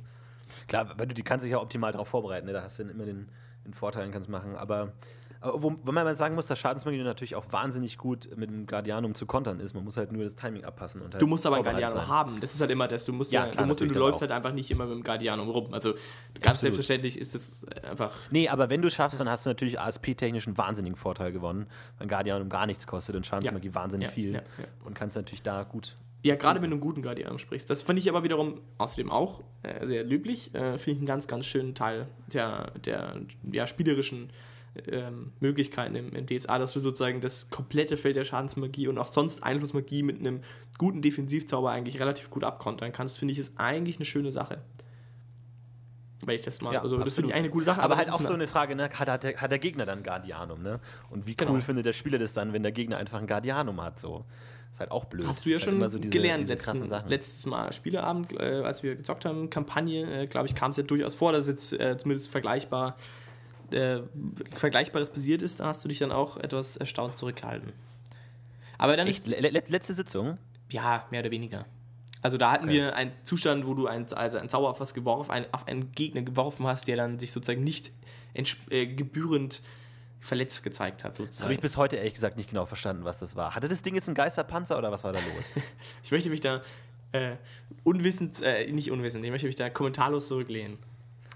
Klar, weil du die kannst dich ja optimal darauf vorbereiten. Ne? Da hast du dann immer den, den Vorteil und kannst machen. Aber wo, wo man sagen muss, dass Schadensmagie natürlich auch wahnsinnig gut mit dem Guardianum zu kontern ist. Man muss halt nur das Timing abpassen. Und halt
du musst aber ein Guardianum sein. haben. Das ist halt immer das. Du musst ja, ja klar, du, musst, du läufst halt einfach nicht immer mit dem Guardianum rum. Also ganz Absolut. selbstverständlich ist das einfach.
Nee, aber wenn du es schaffst, dann hast du natürlich ASP-technisch einen wahnsinnigen Vorteil gewonnen, weil Guardianum gar nichts kostet und Schadensmagie ja. wahnsinnig ja, viel. Und kannst natürlich da gut
ja, gerade wenn du einen guten Guardian sprichst. Das finde ich aber wiederum außerdem auch äh, sehr löblich. Äh, finde ich einen ganz, ganz schönen Teil der, der ja, spielerischen ähm, Möglichkeiten im, im, DSA, dass du sozusagen das komplette Feld der Schadensmagie und auch sonst Einflussmagie mit einem guten Defensivzauber eigentlich relativ gut abkontern kannst, finde ich, ist eigentlich eine schöne Sache. Weil ich das mal, ja, also das finde ich eine gute Sache.
Aber, aber halt auch so eine Frage, ne? hat, hat, der, hat der Gegner dann Guardianum, ne? Und wie cool genau. findet der Spieler das dann, wenn der Gegner einfach ein Guardianum hat, so? Ist halt auch blöd.
Hast du ja
ist
schon
halt so diese,
gelernt
diese
letzten, letztes Mal Spieleabend, äh, als wir gezockt haben, Kampagne, äh, glaube ich, kam es ja durchaus vor, dass jetzt äh, zumindest vergleichbar äh, Vergleichbares passiert ist. Da hast du dich dann auch etwas erstaunt zurückgehalten. Aber dann
Echt? Le le letzte Sitzung?
Ja, mehr oder weniger. Also da hatten
Okay.
wir einen Zustand, wo du ein, also einen Zauber auf was geworfen, ein, auf einen Gegner geworfen hast, der dann sich sozusagen nicht äh, gebührend verletzt gezeigt hat.
Habe
Sozusagen.
ich bis heute ehrlich gesagt nicht genau verstanden, was das war. Hatte das Ding jetzt einen Geisterpanzer oder was war da los?
Ich möchte mich da äh, unwissend, äh, nicht unwissend, ich möchte mich da kommentarlos zurücklehnen.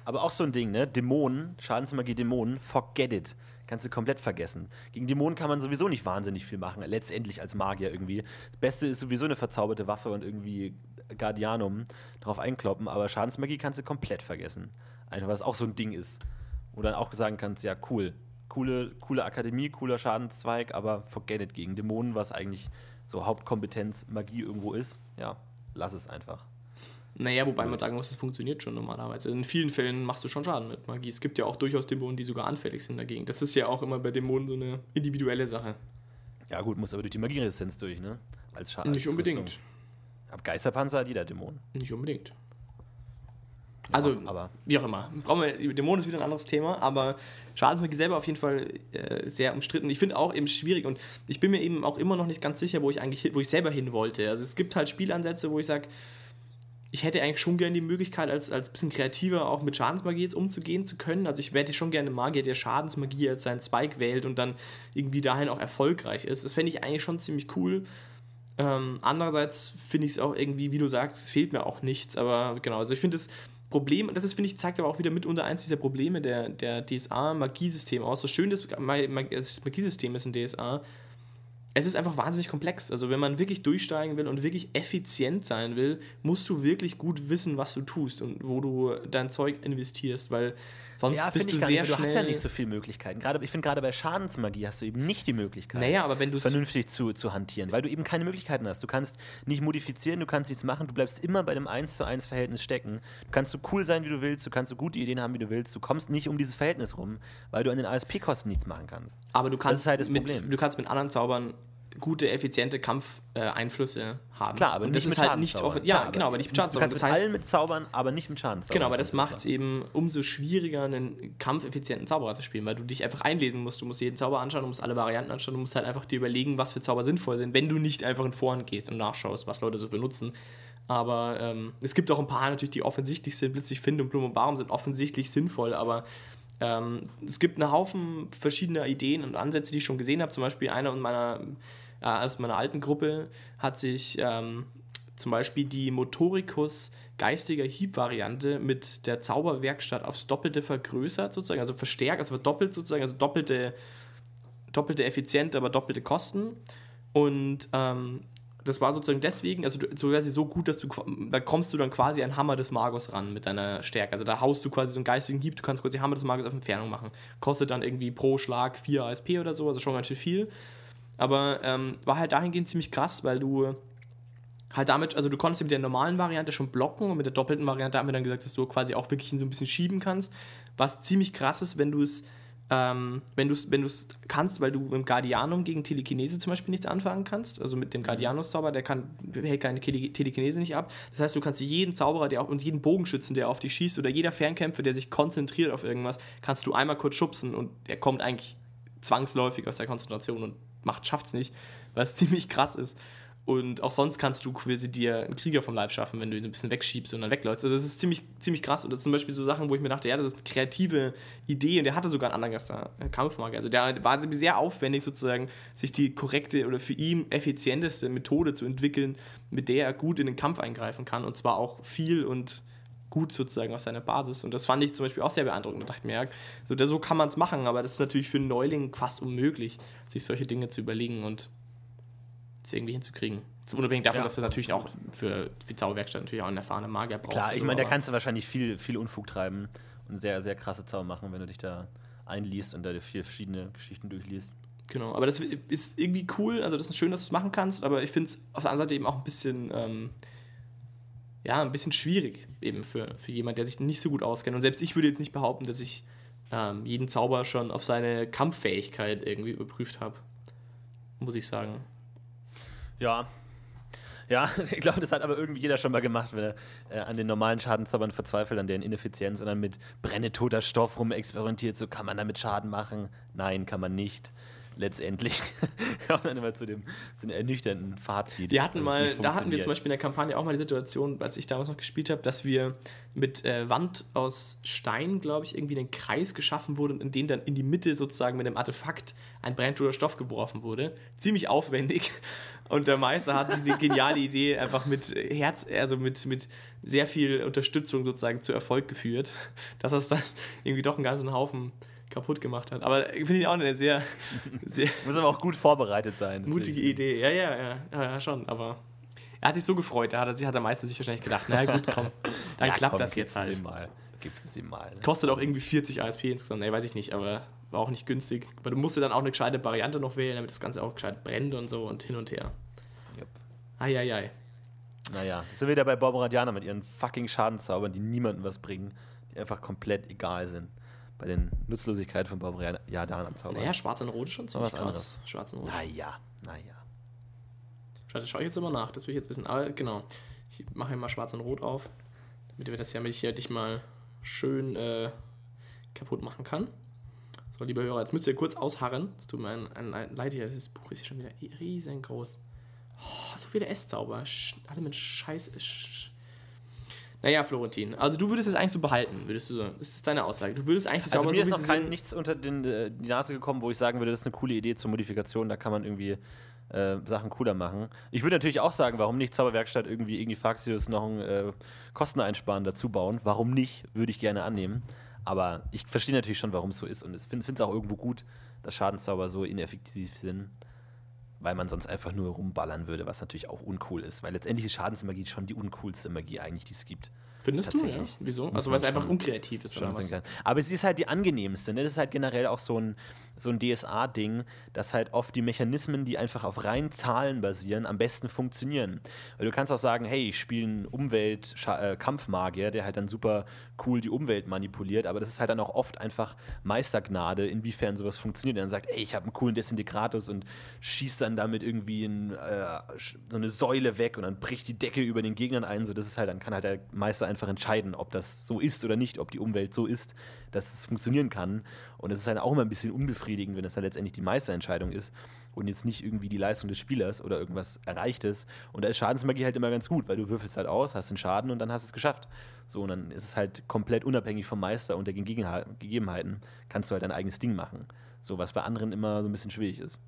Aber auch so ein Ding, ne? Dämonen, Schadensmagie Dämonen, forget it. Kannst du komplett vergessen. Gegen Dämonen kann man sowieso nicht wahnsinnig viel machen, letztendlich als Magier irgendwie. Das Beste ist sowieso eine verzauberte Waffe und irgendwie Guardianum drauf einkloppen, aber Schadensmagie kannst du komplett vergessen. Einfach, was auch so ein Ding ist. Wo du dann auch sagen kannst, ja, cool. Coole, coole Akademie, cooler Schadenszweig, aber forget it gegen Dämonen, was eigentlich so Hauptkompetenz Magie irgendwo ist. Ja, lass es einfach.
Naja, wobei man sagen muss, das funktioniert schon normalerweise. In vielen Fällen machst du schon Schaden mit Magie. Es gibt ja auch durchaus Dämonen, die sogar anfällig sind dagegen. Das ist ja auch immer bei Dämonen so eine individuelle Sache.
Ja, gut, muss aber durch die Magieresistenz durch, ne? Als Schaden.
Nicht unbedingt.
Ab Geisterpanzer hat jeder Dämon.
Nicht unbedingt. Also,
aber
wie auch immer. Brauchen wir, Dämonen ist wieder ein anderes Thema, aber Schadensmagie selber auf jeden Fall äh, sehr umstritten. Ich finde auch eben schwierig und ich bin mir eben auch immer noch nicht ganz sicher, wo ich eigentlich wo ich selber hin wollte. Also es gibt halt Spielansätze, wo ich sage, ich hätte eigentlich schon gerne die Möglichkeit, als, als bisschen kreativer auch mit Schadensmagie jetzt umzugehen zu können. Also ich hätte schon gerne einen Magier, der Schadensmagie als seinen Zweig wählt und dann irgendwie dahin auch erfolgreich ist. Das fände ich eigentlich schon ziemlich cool. Ähm, andererseits finde ich es auch irgendwie, wie du sagst, es fehlt mir auch nichts. Aber genau, also ich finde das Problem, das ist, finde ich, zeigt aber auch wieder mitunter eins dieser Probleme der, der DSA-Magiesysteme aus. So schön das, das Magiesystem ist in DSA, es ist einfach wahnsinnig komplex. Also wenn man wirklich durchsteigen will und wirklich effizient sein will, musst du wirklich gut wissen, was du tust und wo du dein Zeug investierst, weil sonst
ja,
bist du sehr
nicht. weil Du
schnell...
hast ja nicht so viele Möglichkeiten. Gerade, ich finde, gerade bei Schadensmagie hast du eben nicht die Möglichkeit,
Naja, aber wenn
vernünftig zu, zu hantieren, weil du eben keine Möglichkeiten hast. Du kannst nicht modifizieren, du kannst nichts machen, du bleibst immer bei dem 1 zu 1 Verhältnis stecken. Du kannst so cool sein, wie du willst, du kannst so gute Ideen haben, wie du willst. Du kommst nicht um dieses Verhältnis rum, weil du an den ASP-Kosten nichts machen kannst.
Aber du kannst,
ist halt das
mit,
Problem.
du kannst mit anderen Zaubern gute, effiziente Kampfeinflüsse haben.
Klar, aber
und
nicht mit
halt nicht offen. Ja,
Klar,
genau, aber nicht mit Schadenszaubern.
Du kannst
Das
mit
heißt,
allen mit Zaubern, aber nicht mit Schadenszaubern.
genau, aber das macht es eben umso schwieriger, einen kampfeffizienten Zauberer zu spielen, weil du dich einfach einlesen musst. Du musst jeden Zauber anschauen, du musst alle Varianten anschauen, du musst halt einfach dir überlegen, was für Zauber sinnvoll sind, wenn du nicht einfach in Vorhand gehst und nachschaust, was Leute so benutzen. Aber ähm, es gibt auch ein paar natürlich, die offensichtlich sind. Blitzig Find und Blum und Baum sind offensichtlich sinnvoll, aber ähm, es gibt einen Haufen verschiedener Ideen und Ansätze, die ich schon gesehen habe. Zum Beispiel einer meiner, äh, aus meiner alten Gruppe hat sich ähm, zum Beispiel die Motoricus geistiger Hieb-Variante mit der Zauberwerkstatt aufs Doppelte vergrößert, sozusagen, also verstärkt, also verdoppelt sozusagen, also doppelte, doppelte Effizienz, aber doppelte Kosten. Und ähm, das war sozusagen deswegen, also so quasi so gut, dass du, da kommst du dann quasi an Hammer des Magos ran mit deiner Stärke. Also da haust du quasi so einen geistigen Hieb, du kannst quasi Hammer des Magos auf Entfernung machen. Kostet dann irgendwie pro Schlag 4 ASP oder so, also schon ganz schön viel. Aber ähm, war halt dahingehend ziemlich krass, weil du halt damit, also du konntest mit der normalen Variante schon blocken und mit der doppelten Variante haben wir dann gesagt, dass du quasi auch wirklich ihn so ein bisschen schieben kannst. Was ziemlich krass ist, wenn du es ähm, wenn du es wenn du's kannst, weil du mit dem Guardianum gegen Telekinese zum Beispiel nichts anfangen kannst, also mit dem Guardianus-Zauber, der kann, hält keine Tele- Telekinese nicht ab. Das heißt, du kannst jeden Zauberer, der auch, und jeden Bogenschützen, der auf dich schießt, oder jeder Fernkämpfer, der sich konzentriert auf irgendwas, kannst du einmal kurz schubsen und er kommt eigentlich zwangsläufig aus der Konzentration und macht, schafft's nicht, was ziemlich krass ist. Und auch sonst kannst du quasi dir einen Krieger vom Leib schaffen, wenn du ihn ein bisschen wegschiebst und dann wegläufst. Also das ist ziemlich, ziemlich krass. Und das ist zum Beispiel so Sachen, wo ich mir dachte, ja, das ist eine kreative Idee. Und der hatte sogar einen anderen Gaster, äh, Kampfmagier. Also der war sehr aufwendig sozusagen, sich die korrekte oder für ihn effizienteste Methode zu entwickeln, mit der er gut in den Kampf eingreifen kann. Und zwar auch viel und gut sozusagen auf seiner Basis. Und das fand ich zum Beispiel auch sehr beeindruckend. Da dachte ich mir, ja, so, so kann man es machen, aber das ist natürlich für einen Neuling fast unmöglich, sich solche Dinge zu überlegen und es irgendwie hinzukriegen. Unabhängig davon,
Ja.
dass du natürlich auch für die Zauberwerkstatt natürlich auch einen erfahrenen Magier brauchst.
Klar, ich
Also,
meine, da kannst du wahrscheinlich viel, viel Unfug treiben und sehr, sehr krasse Zauber machen, wenn du dich da einliest und da dir vier verschiedene Geschichten durchliest.
Genau, aber das ist irgendwie cool, also das ist schön, dass du es machen kannst, aber ich finde es auf der anderen Seite eben auch ein bisschen, ähm, ja, ein bisschen schwierig eben für, für jemand, der sich nicht so gut auskennt. Und selbst ich würde jetzt nicht behaupten, dass ich ähm, jeden Zauber schon auf seine Kampffähigkeit irgendwie überprüft habe. Muss ich sagen.
Ja. Ja, ich glaube, das hat aber irgendwie jeder schon mal gemacht, wenn er äh, an den normalen Schadenzaubern verzweifelt, an deren Ineffizienz und dann mit brennetoter Stoff rumexperimentiert. So, kann man damit Schaden machen? Nein, kann man nicht. Letztendlich kommt dann immer zu dem, zu dem ernüchternden Fazit.
Wir hatten mal, da hatten wir zum Beispiel in der Kampagne auch mal die Situation, als ich damals noch gespielt habe, dass wir mit äh, Wand aus Stein, glaube ich, irgendwie einen Kreis geschaffen wurde und in den dann in die Mitte sozusagen mit einem Artefakt ein brenntoter Stoff geworfen wurde. Ziemlich aufwendig. Und der Meister hat diese geniale Idee einfach mit Herz, also mit, mit sehr viel Unterstützung sozusagen zu Erfolg geführt, dass das dann irgendwie doch einen ganzen Haufen kaputt gemacht hat. Aber finde ich auch eine sehr, sehr
Muss aber auch gut vorbereitet sein.
mutige Idee. Ja, ja, ja, ja, schon. Aber er hat sich so gefreut. Da hat, er, sich- hat der Meister sich wahrscheinlich gedacht, na gut, komm, dann
Ja,
klappt
komm,
das jetzt halt.
Mal. Gibst es ihm mal. Ne?
Kostet auch irgendwie 40 ASP insgesamt. Nee, weiß ich nicht, aber war auch nicht günstig. Weil du musst dann auch eine gescheite Variante noch wählen, damit das Ganze auch gescheit brennt und so und hin und her.
Jupp.
Eieiei.
Naja, jetzt sind wir wieder bei Borboradianer mit ihren fucking Schadenzaubern, die niemandem was bringen, die einfach komplett egal sind. Bei den Nutzlosigkeit von Borboradianer-Zaubern.
Naja, schwarz und rot ist schon ziemlich krass. Schwarz und rot.
naja, naja.
Warte, schau ich jetzt immer nach, das will ich jetzt wissen. Aber genau, ich mache hier mal schwarz und rot auf, damit wir das ja, hier dich mal schön äh, kaputt machen kann. So, liebe Hörer, jetzt müsst ihr kurz ausharren. Es tut mir ein, ein, ein leid hier, das Buch ist hier schon wieder riesengroß. Oh, so viele Esszauber. Alle mit Scheiß. Sch naja, Florentin, also du würdest es eigentlich so behalten, würdest du so. Das ist deine Aussage. Du würdest eigentlich
Also mir
so,
ist noch kein, nichts unter den, äh, die Nase gekommen, wo ich sagen würde, das ist eine coole Idee zur Modifikation, da kann man irgendwie äh, Sachen cooler machen. Ich würde natürlich auch sagen, warum nicht Zauberwerkstatt irgendwie Ignifaxius noch ein äh, Kosteneinsparen dazu bauen. Warum nicht, würde ich gerne annehmen. Aber ich verstehe natürlich schon, warum es so ist und ich finde es auch irgendwo gut, dass Schadenszauber so ineffektiv sind, weil man sonst einfach nur rumballern würde, was natürlich auch uncool ist. Weil letztendlich ist Schadensmagie schon die uncoolste Magie eigentlich, die es gibt.
Findest du, ja? Wieso?
Muss
Also, weil es einfach unkreativ ist, oder
was kann. Aber es ist halt die angenehmste. Ne? Das ist halt generell auch so ein, so ein DSA-Ding, dass halt oft die Mechanismen, die einfach auf reinen Zahlen basieren, am besten funktionieren. Weil du kannst auch sagen, hey, ich spiele einen Umwelt-Kampfmagier, der halt dann super cool die Umwelt manipuliert, aber das ist halt dann auch oft einfach Meistergnade, inwiefern sowas funktioniert. Er dann sagt, ey, ich habe einen coolen Desintegratus und schießt dann damit irgendwie in, äh, so eine Säule weg und dann bricht die Decke über den Gegnern ein. So, das ist halt, dann kann halt der Meister einfach entscheiden, ob das so ist oder nicht, ob die Umwelt so ist, dass es funktionieren kann. Und es ist halt auch immer ein bisschen unbefriedigend, wenn das dann letztendlich die Meisterentscheidung ist und jetzt nicht irgendwie die Leistung des Spielers oder irgendwas Erreichtes. Und da ist Schadensmagie halt immer ganz gut, weil du würfelst halt aus, hast den Schaden und dann hast es geschafft. So, und dann ist es halt komplett unabhängig vom Meister und der Gegebenheit- Gegebenheiten, kannst du halt dein eigenes Ding machen. So, was bei anderen immer so ein bisschen schwierig ist.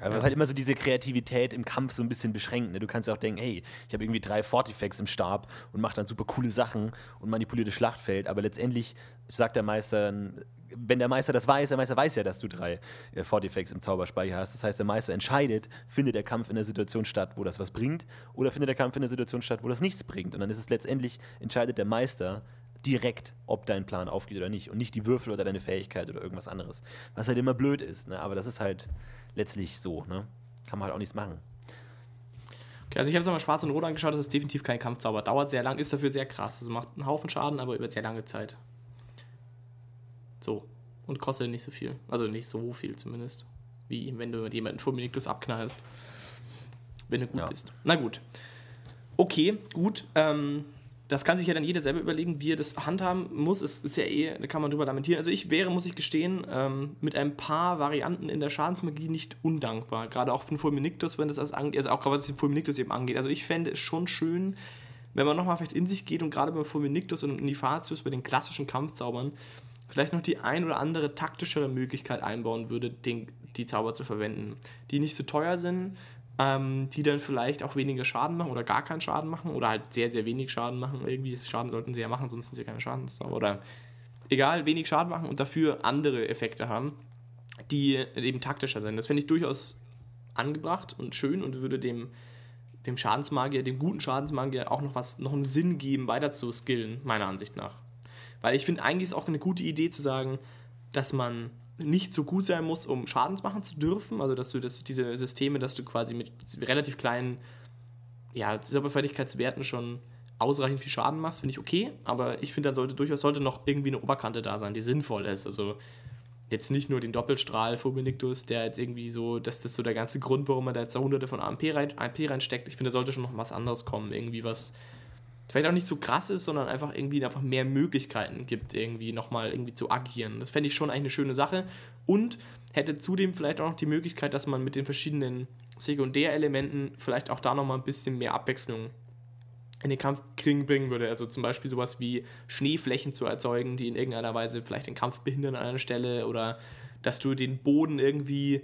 Aber es ist halt immer so diese Kreativität im Kampf so ein bisschen beschränkt. Ne? Du kannst ja auch denken, hey, ich habe irgendwie drei Fortifex im Stab und mache dann super coole Sachen und manipuliere das Schlachtfeld. Aber letztendlich sagt der Meister, wenn der Meister das weiß, der Meister weiß ja, dass du drei äh, Fortifex im Zauberspeicher hast. Das heißt, der Meister entscheidet, findet der Kampf in der Situation statt, wo das was bringt, oder findet der Kampf in der Situation statt, wo das nichts bringt. Und dann ist es letztendlich, entscheidet der Meister direkt, ob dein Plan aufgeht oder nicht. Und nicht die Würfel oder deine Fähigkeit oder irgendwas anderes. Was halt immer blöd ist. Ne? Aber das ist halt letztlich so. Ne? Kann man halt auch nichts machen.
Okay, also ich habe es mal schwarz und rot angeschaut, das ist definitiv kein Kampfzauber. Dauert sehr lang, ist dafür sehr krass. Also macht einen Haufen Schaden, aber über sehr lange Zeit. So. Und kostet nicht so viel. Also nicht so viel zumindest. Wie wenn du mit jemanden Fulminictus abknallst. Wenn du gut
Ja.
bist. Na gut. Okay, gut. Ähm, das kann sich ja dann jeder selber überlegen, wie er das handhaben muss. Es ist ja eh, da kann man drüber lamentieren. Also ich wäre, muss ich gestehen, ähm, mit ein paar Varianten in der Schadensmagie nicht undankbar. Gerade auch von Fulminictus, wenn das alles angeht, also auch gerade was den Fulminictus eben angeht. Also ich fände es schon schön, wenn man nochmal vielleicht in sich geht und gerade beim Fulminictus und Nifatius, bei den klassischen Kampfzaubern, vielleicht noch die ein oder andere taktischere Möglichkeit einbauen würde, den, die Zauber zu verwenden. Die nicht so teuer sind, ähm, die dann vielleicht auch weniger Schaden machen oder gar keinen Schaden machen oder halt sehr, sehr wenig Schaden machen. Irgendwie Schaden sollten sie ja machen, sonst sind sie keine Schadenszauber. Oder egal, wenig Schaden machen und dafür andere Effekte haben, die eben taktischer sind. Das finde ich durchaus angebracht und schön und würde dem, dem Schadensmagier, dem guten Schadensmagier auch noch was, noch einen Sinn geben, weiter zu skillen, meiner Ansicht nach. Weil ich finde, eigentlich ist auch eine gute Idee zu sagen, dass man nicht so gut sein muss, um Schaden machen zu dürfen. Also, dass du das, diese Systeme, dass du quasi mit relativ kleinen ja, Zauberfertigkeitswerten schon ausreichend viel Schaden machst, finde ich okay. Aber ich finde, dann sollte durchaus sollte noch irgendwie eine Oberkante da sein, die sinnvoll ist. Also, jetzt nicht nur den Doppelstrahl Fulminictus, der jetzt irgendwie so, dass das so der ganze Grund, warum man da jetzt da hunderte von AMP, rein, AMP reinsteckt. Ich finde, da sollte schon noch was anderes kommen, irgendwie was vielleicht auch nicht so krass ist, sondern einfach irgendwie einfach mehr Möglichkeiten gibt, irgendwie nochmal irgendwie zu agieren. Das fände ich schon eigentlich eine schöne Sache und hätte zudem vielleicht auch noch die Möglichkeit, dass man mit den verschiedenen Sekundärelementen vielleicht auch da nochmal ein bisschen mehr Abwechslung in den Kampf bringen würde. Also zum Beispiel sowas wie Schneeflächen zu erzeugen, die in irgendeiner Weise vielleicht den Kampf behindern an einer Stelle oder dass du den Boden irgendwie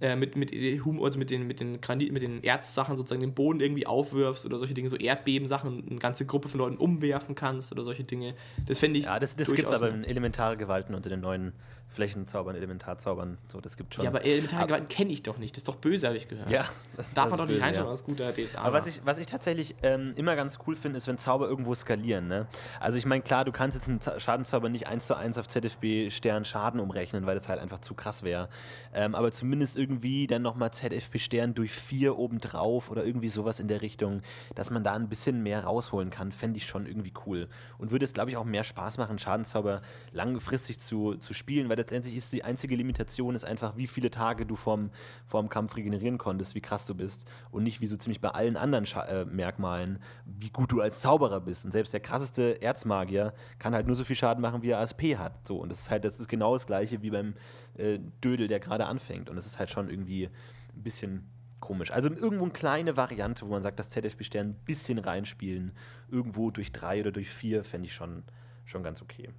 äh, mit, mit, also mit den, mit den Granit, mit den Erzsachen sozusagen den Boden irgendwie aufwirfst oder solche Dinge, so Erdbebensachen, eine ganze Gruppe von Leuten umwerfen kannst oder solche Dinge. Das fände ich.
Ja, das, das gibt es aber in elementare Gewalten unter den neuen Flächenzaubern, Elementarzaubern. So, das gibt schon.
Ja, aber elementare Gewalten kenne ich doch nicht. Das ist doch böse, habe ich gehört.
Ja,
das darf man doch nicht reinschauen ja. aus guter DSA.
Aber was ich, was ich tatsächlich ähm, immer ganz cool finde, ist, wenn Zauber irgendwo skalieren. Ne? Also ich meine, klar, du kannst jetzt einen Schadenzauber nicht eins zu eins auf ZFB Stern Schaden umrechnen, weil das halt einfach zu krass wäre. Ähm, aber zumindest irgendwie dann nochmal ZFB Stern durch vier obendrauf oder irgendwie sowas in der Richtung, dass man da ein bisschen mehr rausholen kann, fände ich schon irgendwie cool. Und würde es, glaube ich, auch mehr Spaß machen, Schadenzauber langfristig zu, zu spielen, weil letztendlich ist die einzige Limitation ist einfach, wie viele Tage du vorm, vorm Kampf regenerieren konntest, wie krass du bist und nicht wie so ziemlich bei allen anderen Scha äh, Merkmalen, wie gut du als Zauberer bist. Und selbst der krasseste Erzmagier kann halt nur so viel Schaden machen, wie er ASP hat. So, und das ist halt, das ist genau das gleiche wie beim äh, Dödel, der gerade anfängt. Und das ist halt schon irgendwie ein bisschen komisch. Also irgendwo eine kleine Variante, wo man sagt, das ZFB-Stern ein bisschen reinspielen, irgendwo durch drei oder durch vier, fände ich schon, schon ganz okay.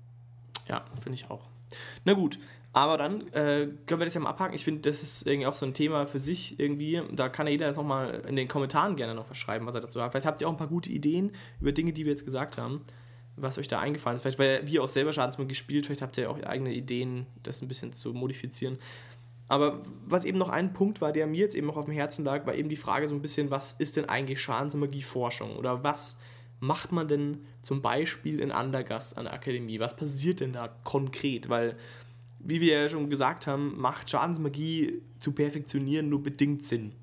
Ja, finde ich auch. Na gut, aber dann äh, können wir das ja mal abhaken. Ich finde, das ist irgendwie auch so ein Thema für sich irgendwie. Da kann ja jeder nochmal in den Kommentaren gerne noch was schreiben, was er dazu hat. Vielleicht habt ihr auch ein paar gute Ideen über Dinge, die wir jetzt gesagt haben, was euch da eingefallen ist. Vielleicht, weil wir auch selber Schadensmagie gespielt, vielleicht habt ihr auch eigene Ideen, das ein bisschen zu modifizieren. Aber was eben noch ein Punkt war, der mir jetzt eben noch auf dem Herzen lag, war eben die Frage so ein bisschen, was ist denn eigentlich Schadensmagie-Forschung? Oder was macht man denn zum Beispiel in Andergast an der Akademie? Was passiert denn da konkret? Weil, wie wir ja schon gesagt haben, macht Schadensmagie zu perfektionieren nur bedingt Sinn.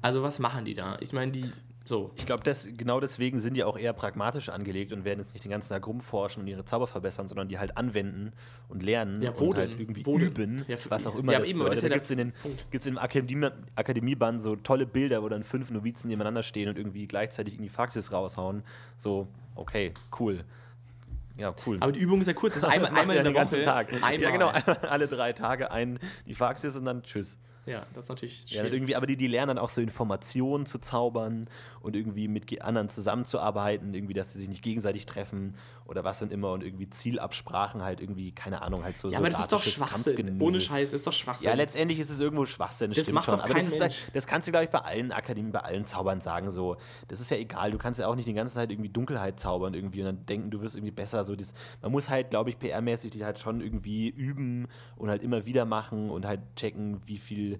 Also was machen die da? Ich meine, die so.
Ich glaube, genau deswegen sind die auch eher pragmatisch angelegt und werden jetzt nicht den ganzen Tag rumforschen und ihre Zauber verbessern, sondern die halt anwenden und lernen
ja,
und
halt irgendwie
wo üben, ja,
was auch immer ja,
das
eben, bedeutet.
Da gibt es in, den, gibt's in dem Akademie, Akademieband so tolle Bilder, wo dann fünf Novizen nebeneinander stehen und irgendwie gleichzeitig in die Faxis raushauen. So, okay, cool. Ja, cool.
Aber die Übung ist ja kurz. Das ist einmal, einmal in der
Woche. Ganzen Tag.
Einmal.
Ja, genau. Alle drei Tage ein die Faxis und dann tschüss.
Ja, das ist natürlich
schwierig. Ja, irgendwie, aber die, die lernen dann auch so Informationen zu zaubern und irgendwie mit anderen zusammenzuarbeiten, irgendwie, dass sie sich nicht gegenseitig treffen oder was und immer und irgendwie Zielabsprachen halt irgendwie, keine Ahnung, halt so
Ja, aber das ist doch Schwachsinn. Ohne Scheiß, ist doch Schwachsinn.
Ja, letztendlich ist es irgendwo Schwachsinn,
das macht schon. Doch aber
das,
ist,
das kannst du, glaube ich, bei allen Akademien, bei allen Zaubern sagen, so, das ist ja egal, du kannst ja auch nicht die ganze Zeit irgendwie Dunkelheit zaubern irgendwie und dann denken, du wirst irgendwie besser, so das, man muss halt, glaube ich, PR-mäßig die halt schon irgendwie üben und halt immer wieder machen und halt checken, wie viel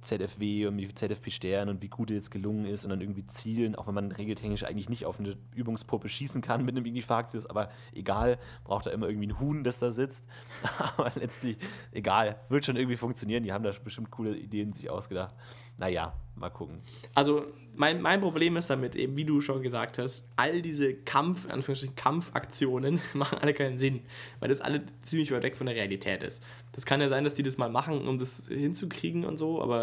ZFW und wie viel ZFP-Stern und wie gut jetzt gelungen ist und dann irgendwie zielen, auch wenn man regeltechnisch eigentlich nicht auf eine Übungspuppe schießen kann mit einem Ignifaxius, aber egal, braucht da immer irgendwie ein Huhn, das da sitzt. aber letztlich, egal, wird schon irgendwie funktionieren. Die haben da bestimmt coole Ideen sich ausgedacht. Naja, mal gucken.
Also, mein, mein Problem ist damit, eben, wie du schon gesagt hast, all diese Kampf, Anführungsstrichen Kampfaktionen machen alle keinen Sinn, weil das alle ziemlich weit weg von der Realität ist. Das kann ja sein, dass die das mal machen, um das hinzukriegen und so, aber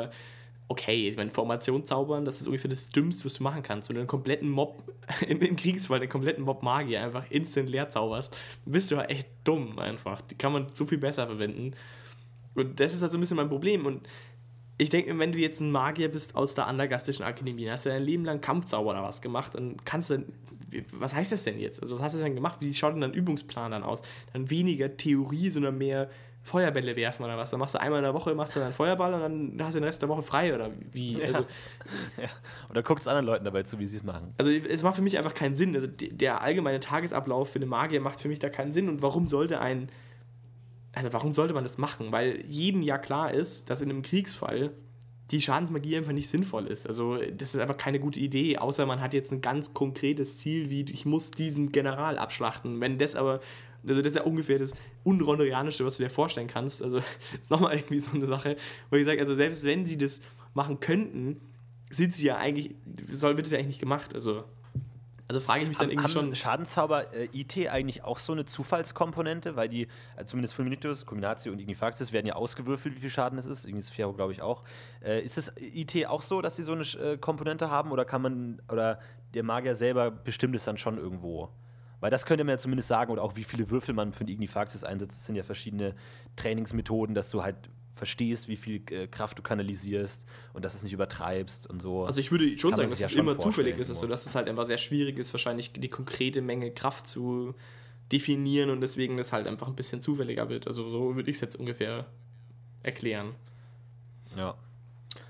okay, ich meine, Formation zaubern, das ist ungefähr das Dümmste, was du machen kannst. Wenn du einen kompletten Mob im, im Kriegsfall, einen kompletten Mob Magier einfach instant leer zauberst, bist du halt echt dumm einfach. Die kann man so viel besser verwenden. Und das ist halt so ein bisschen mein Problem. Und ich denke, wenn du jetzt ein Magier bist aus der Andergastischen Akademie, hast du dein Leben lang Kampfzauber oder was gemacht, dann kannst du, was heißt das denn jetzt? Also was hast du denn gemacht? Wie schaut denn dein Übungsplan dann aus? Dann weniger Theorie, sondern mehr Feuerbälle werfen oder was. Dann machst du einmal in der Woche machst du einen Feuerball und dann hast du den Rest der Woche frei oder wie.
Ja.
Also,
ja. Oder guckst anderen Leuten dabei zu, wie sie es machen.
Also es macht für mich einfach keinen Sinn. Also der allgemeine Tagesablauf für eine Magier macht für mich da keinen Sinn. Und warum sollte ein also warum sollte man das machen? Weil jedem ja klar ist, dass in einem Kriegsfall die Schadensmagie einfach nicht sinnvoll ist. Also das ist einfach keine gute Idee, außer man hat jetzt ein ganz konkretes Ziel, wie ich muss diesen General abschlachten. Wenn das aber, also das ist ja ungefähr das Unrondorianische, was du dir vorstellen kannst. Also das ist nochmal irgendwie so eine Sache, wo ich sage, also selbst wenn sie das machen könnten, sind sie ja eigentlich, soll wird es ja eigentlich nicht gemacht. Also Also frage ich mich dann irgendwie
haben
schon.
Schadenzauber äh, IT eigentlich auch so eine Zufallskomponente? Weil die, äh, zumindest Fulminitus, Culminatio und Ignifaxis werden ja ausgewürfelt, wie viel Schaden es ist. Ignisphero glaube ich auch. Äh, ist es IT auch so, dass sie so eine äh, Komponente haben oder kann man, oder der Magier selber bestimmt es dann schon irgendwo? Weil das könnte man ja zumindest sagen, oder auch wie viele Würfel man für die Ignifaxis einsetzt. Das sind ja verschiedene Trainingsmethoden, dass du halt verstehst, wie viel äh, Kraft du kanalisierst und dass du es nicht übertreibst und so.
Also ich würde schon sagen, dass es
ja schon
immer zufällig ist, also
irgendwo.
dass es halt einfach sehr schwierig ist, wahrscheinlich die konkrete Menge Kraft zu definieren und deswegen das halt einfach ein bisschen zufälliger wird. Also so würde ich es jetzt ungefähr erklären.
ja.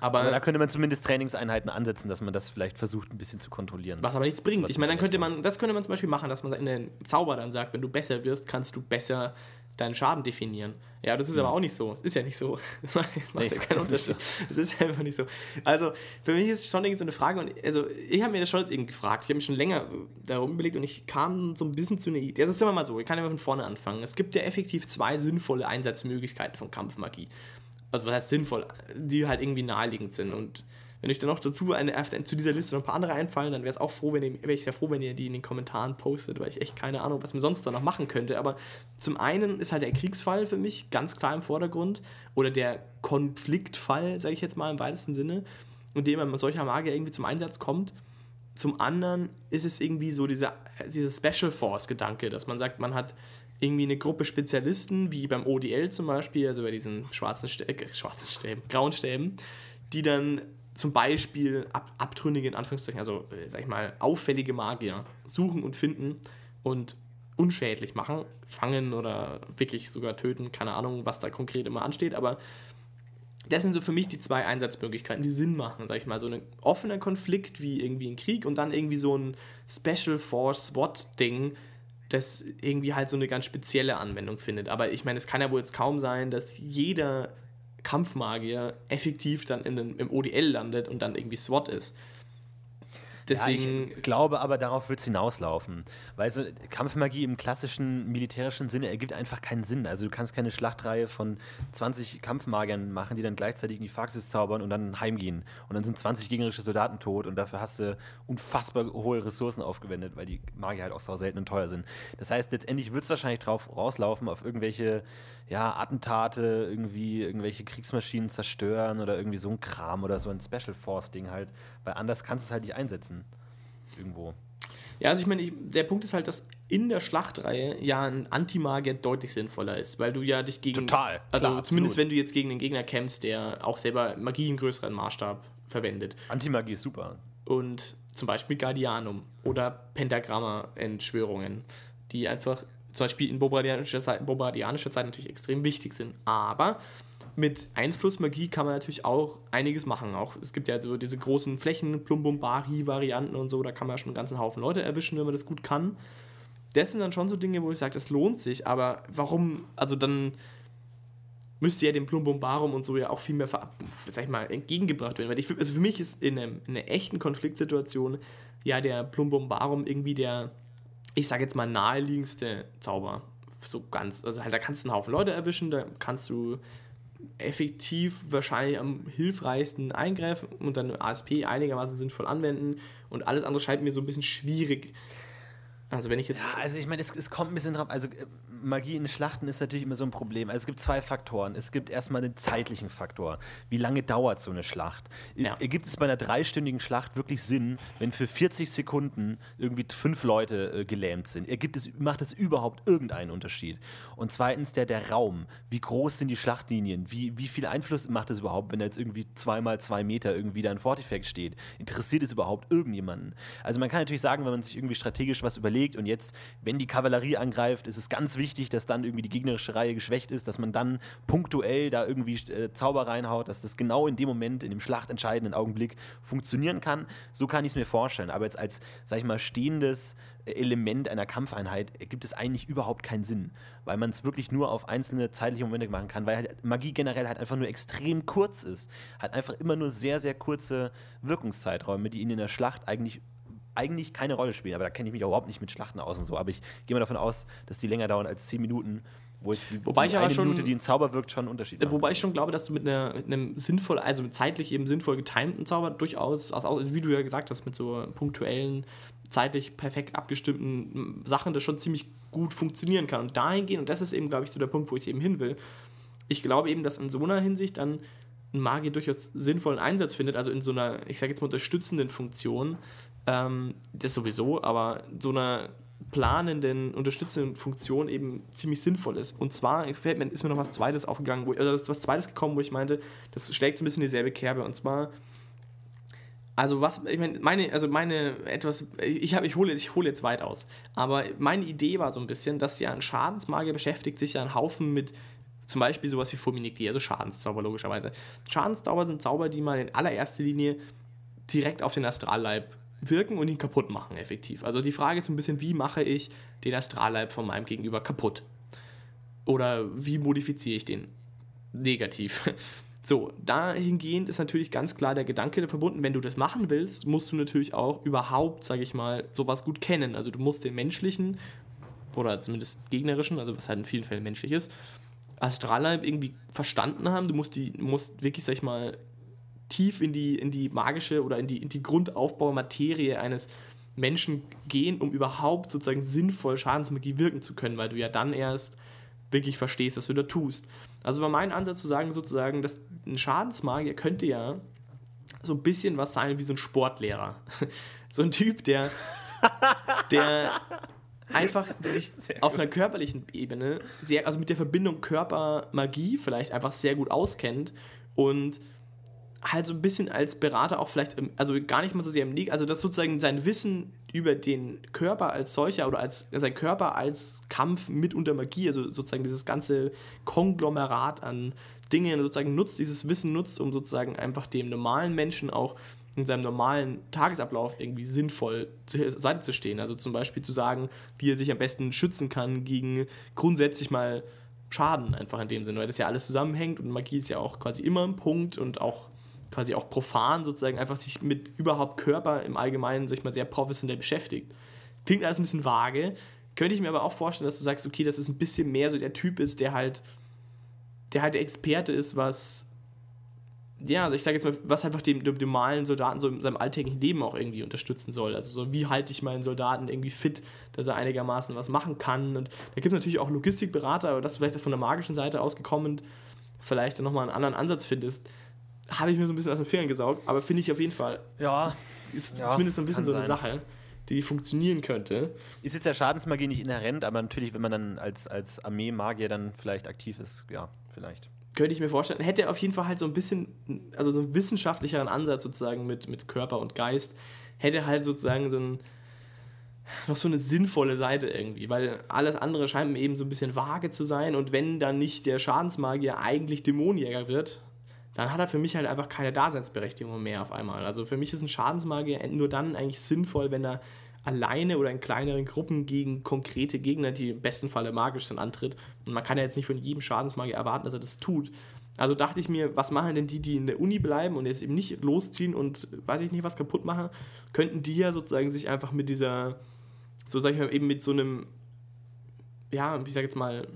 Aber,
Aber da könnte man zumindest Trainingseinheiten ansetzen, dass man das vielleicht versucht, ein bisschen zu kontrollieren.
was aber nichts bringt. Ich meine, dann könnte man, das könnte man zum Beispiel machen, dass man in den Zauber dann sagt, wenn du besser wirst, kannst du besser deinen Schaden definieren. Ja, das ist aber auch nicht so. Es ist ja nicht so. Das macht, das macht
Nee,
ja keinen
das
Unterschied. Das ist einfach nicht so. Also, für mich ist schon irgendwie so eine Frage, und also ich habe mir das schon jetzt eben gefragt. Ich habe mich schon länger darum überlegt und ich kam so ein bisschen zu einer Idee. Also, es ist immer mal so, ich kann ja mal von vorne anfangen. Es gibt ja effektiv zwei sinnvolle Einsatzmöglichkeiten von Kampfmagie. Also, was heißt sinnvoll? Die halt irgendwie naheliegend sind. Und wenn euch dann noch dazu eine, zu dieser Liste noch ein paar andere einfallen, dann wäre es auch froh, wenn ihr, wäre ich sehr froh, wenn ihr die in den Kommentaren postet, weil ich echt keine Ahnung, was man sonst da noch machen könnte. Aber zum einen ist halt der Kriegsfall für mich ganz klar im Vordergrund oder der Konfliktfall, sage ich jetzt mal im weitesten Sinne, in dem ein solcher Magier irgendwie zum Einsatz kommt. Zum anderen ist es irgendwie so dieser, dieser Special Force-Gedanke, dass man sagt, man hat irgendwie eine Gruppe Spezialisten, wie beim ODL zum Beispiel, also bei diesen schwarzen, Stä äh, schwarzen Stäben, grauen Stäben, die dann zum Beispiel ab, abtrünnige, in Anführungszeichen, also äh, sag ich mal, auffällige Magier suchen und finden und unschädlich machen, fangen oder wirklich sogar töten, keine Ahnung, was da konkret immer ansteht, aber das sind so für mich die zwei Einsatzmöglichkeiten, die Sinn machen, sag ich mal. So ein offener Konflikt wie irgendwie ein Krieg und dann irgendwie so ein Special Force SWAT-Ding, das irgendwie halt so eine ganz spezielle Anwendung findet. Aber ich meine, es kann ja wohl jetzt kaum sein, dass jeder Kampfmagier effektiv dann in den, im ODL landet und dann irgendwie SWAT ist. Deswegen.
ja, ich glaube aber, darauf wird es hinauslaufen. Weil so Kampfmagie im klassischen militärischen Sinne ergibt einfach keinen Sinn. Also du kannst keine Schlachtreihe von 20 Kampfmagiern machen, die dann gleichzeitig in die Faxis zaubern und dann heimgehen. Und dann sind 20 gegnerische Soldaten tot und dafür hast du unfassbar hohe Ressourcen aufgewendet, weil die Magier halt auch sau selten und teuer sind. Das heißt, letztendlich wird es wahrscheinlich drauf rauslaufen, auf irgendwelche ja, Attentate, irgendwie irgendwelche Kriegsmaschinen zerstören oder irgendwie so ein Kram oder so ein Special Force-Ding halt. Weil anders kannst du es halt nicht einsetzen. Irgendwo.
Ja, also ich meine, ich, der Punkt ist halt, dass in der Schlachtreihe ja ein Anti-Magier deutlich sinnvoller ist, weil du ja dich gegen.
Total,
Also
klar,
zumindest
absolut.
wenn du jetzt gegen den Gegner kämpfst, der auch selber Magie im größeren Maßstab verwendet.
Antimagie ist super.
Und zum Beispiel Guardianum oder Pentagramma-Entschwörungen, die einfach zum Beispiel in bobardianischer Zeit, bobardianischer Zeit natürlich extrem wichtig sind. Aber mit Einflussmagie kann man natürlich auch einiges machen. Auch es gibt ja so diese großen Flächen, Plumbumbari-Varianten und so, da kann man schon einen ganzen Haufen Leute erwischen, wenn man das gut kann. Das sind dann schon so Dinge, wo ich sage, das lohnt sich, aber warum, also dann müsste ja dem Plumbumbarum und so ja auch viel mehr, sag ich mal, entgegengebracht werden. Weil ich, also für mich ist in, einem, in einer echten Konfliktsituation ja der Plumbumbarum irgendwie der, ich sage jetzt mal, naheliegendste Zauber. So ganz, also halt, da kannst du einen Haufen Leute erwischen, da kannst du effektiv wahrscheinlich am hilfreichsten eingreifen und dann ASP einigermaßen sinnvoll anwenden und alles andere scheint mir so ein bisschen schwierig. Also wenn ich jetzt...
Ja, also ich meine, es, es kommt ein bisschen drauf. Also äh, Magie in Schlachten ist natürlich immer so ein Problem. Also es gibt zwei Faktoren. Es gibt erstmal den zeitlichen Faktor. Wie lange dauert so eine Schlacht?
Ja.
Ergibt es bei einer dreistündigen Schlacht wirklich Sinn, wenn für 40 Sekunden irgendwie fünf Leute äh, gelähmt sind? Ergibt es, macht es überhaupt irgendeinen Unterschied? Und zweitens der, der Raum. Wie groß sind die Schlachtlinien? Wie, wie viel Einfluss macht es überhaupt, wenn da jetzt irgendwie zweimal zwei Meter irgendwie da ein Fortifex steht? Interessiert es überhaupt irgendjemanden? Also man kann natürlich sagen, wenn man sich irgendwie strategisch was überlegt und jetzt, wenn die Kavallerie angreift, ist es ganz wichtig, dass dann irgendwie die gegnerische Reihe geschwächt ist, dass man dann punktuell da irgendwie äh, Zauber reinhaut, dass das genau in dem Moment, in dem schlachtentscheidenden Augenblick funktionieren kann. So kann ich es mir vorstellen. Aber jetzt als, sag ich mal, stehendes Element einer Kampfeinheit ergibt es eigentlich überhaupt keinen Sinn, weil man es wirklich nur auf einzelne zeitliche Momente machen kann, weil halt Magie generell halt einfach nur extrem kurz ist. Hat einfach immer nur sehr, sehr kurze Wirkungszeiträume, die ihn in der Schlacht eigentlich eigentlich keine Rolle spielen. Aber da kenne ich mich überhaupt nicht mit Schlachten aus und so. Aber ich gehe mal davon aus, dass die länger dauern als 10 Minuten, wo jetzt die,
Wobei
die
ich aber
eine
schon-
Minute, die ein Zauber wirkt, schon einen Unterschied
Äh,
machen.
Wobei ich schon glaube, dass du mit, einer, mit einem sinnvoll, also zeitlich eben sinnvoll getimten Zauber durchaus, also wie du ja gesagt hast, mit so punktuellen, zeitlich perfekt abgestimmten Sachen, das schon ziemlich gut funktionieren kann. Und dahingehend, und das ist eben, glaube ich, so der Punkt, wo ich eben hin will, ich glaube eben, dass in so einer Hinsicht dann ein Magier durchaus sinnvollen Einsatz findet, also in so einer, ich sage jetzt mal, unterstützenden Funktion, ähm, das sowieso, aber so einer planenden, unterstützenden Funktion eben ziemlich sinnvoll ist. Und zwar fällt mir, ist mir noch was Zweites aufgegangen, wo, also was Zweites gekommen, wo ich meinte, das schlägt so ein bisschen dieselbe Kerbe. Und zwar, also was, ich meine, meine, also meine etwas, ich habe, ich hole, ich hole jetzt weit aus. Aber meine Idee war so ein bisschen, dass ja ein Schadensmagier beschäftigt sich ja ein Haufen mit zum Beispiel sowas wie Fulminicity, also Schadenszauber logischerweise. Schadenszauber sind Zauber, die man in allererster Linie direkt auf den Astralleib wirken und ihn kaputt machen, effektiv. Also die Frage ist so ein bisschen, wie mache ich den Astralleib von meinem Gegenüber kaputt? Oder wie modifiziere ich den negativ? So, dahingehend ist natürlich ganz klar der Gedanke verbunden, wenn du das machen willst, musst du natürlich auch überhaupt, sage ich mal, sowas gut kennen. Also du musst den menschlichen oder zumindest gegnerischen, also was halt in vielen Fällen menschlich ist, Astralleib irgendwie verstanden haben. Du musst die, musst wirklich, sag ich mal, tief in die, in die magische oder in die, in die Grundaufbaumaterie eines Menschen gehen, um überhaupt sozusagen sinnvoll Schadensmagie wirken zu können, weil du ja dann erst wirklich verstehst, was du da tust. Also war mein Ansatz zu sagen, sozusagen, dass ein Schadensmagier könnte ja so ein bisschen was sein wie so ein Sportlehrer. So ein Typ, der, der einfach sich auf einer körperlichen Ebene, sehr, also mit der Verbindung Körper-Magie vielleicht einfach sehr gut auskennt und halt so ein bisschen als Berater auch vielleicht, im, also gar nicht mal so sehr im Neg, also dass sozusagen sein Wissen über den Körper als solcher oder als sein Körper als Kampf mit unter Magie, also sozusagen dieses ganze Konglomerat an Dingen sozusagen nutzt, dieses Wissen nutzt, um sozusagen einfach dem normalen Menschen auch in seinem normalen Tagesablauf irgendwie sinnvoll zur Seite zu stehen. Also zum Beispiel zu sagen, wie er sich am besten schützen kann gegen grundsätzlich mal Schaden, einfach in dem Sinne, weil das ja alles zusammenhängt und Magie ist ja auch quasi immer ein Punkt und auch quasi auch profan sozusagen einfach sich mit überhaupt Körper im Allgemeinen sich mal sehr professionell beschäftigt. Klingt alles ein bisschen vage. Könnte ich mir aber auch vorstellen, dass du sagst, okay, das ist ein bisschen mehr so der Typ ist, der halt, der halt der Experte ist, was, ja, also ich sage jetzt mal, was einfach dem, normalen Soldaten so in seinem alltäglichen Leben auch irgendwie unterstützen soll. Also so, wie halte ich meinen Soldaten irgendwie fit, dass er einigermaßen was machen kann. Und da gibt es natürlich auch Logistikberater, aber dass du vielleicht von der magischen Seite ausgekommen vielleicht dann nochmal einen anderen Ansatz findest, habe ich mir so ein bisschen aus den Fingern gesaugt, aber finde ich auf jeden Fall,
ja,
ist
Ja,
zumindest so ein bisschen so eine
sein.
Sache, die funktionieren könnte.
ist jetzt der Schadensmagie nicht inhärent, aber natürlich, wenn man dann als, als Armee-Magier dann vielleicht aktiv ist, ja, vielleicht.
Könnte ich mir vorstellen. Hätte auf jeden Fall halt so ein bisschen, also so einen wissenschaftlicheren Ansatz sozusagen mit, mit Körper und Geist. Hätte halt sozusagen so ein, noch so eine sinnvolle Seite irgendwie, weil alles andere scheint mir eben so ein bisschen vage zu sein und wenn dann nicht der Schadensmagier eigentlich Dämonenjäger wird, dann hat er für mich halt einfach keine Daseinsberechtigung mehr auf einmal. Also für mich ist ein Schadensmagier nur dann eigentlich sinnvoll, wenn er alleine oder in kleineren Gruppen gegen konkrete Gegner, die im besten Falle magisch sind, antritt. Und man kann ja jetzt nicht von jedem Schadensmagier erwarten, dass er das tut. Also dachte ich mir, was machen denn die, die in der Uni bleiben und jetzt eben nicht losziehen und weiß ich nicht, was kaputt machen, könnten die ja sozusagen sich einfach mit dieser, so sag ich mal, eben mit so einem, ja, ich sag jetzt mal,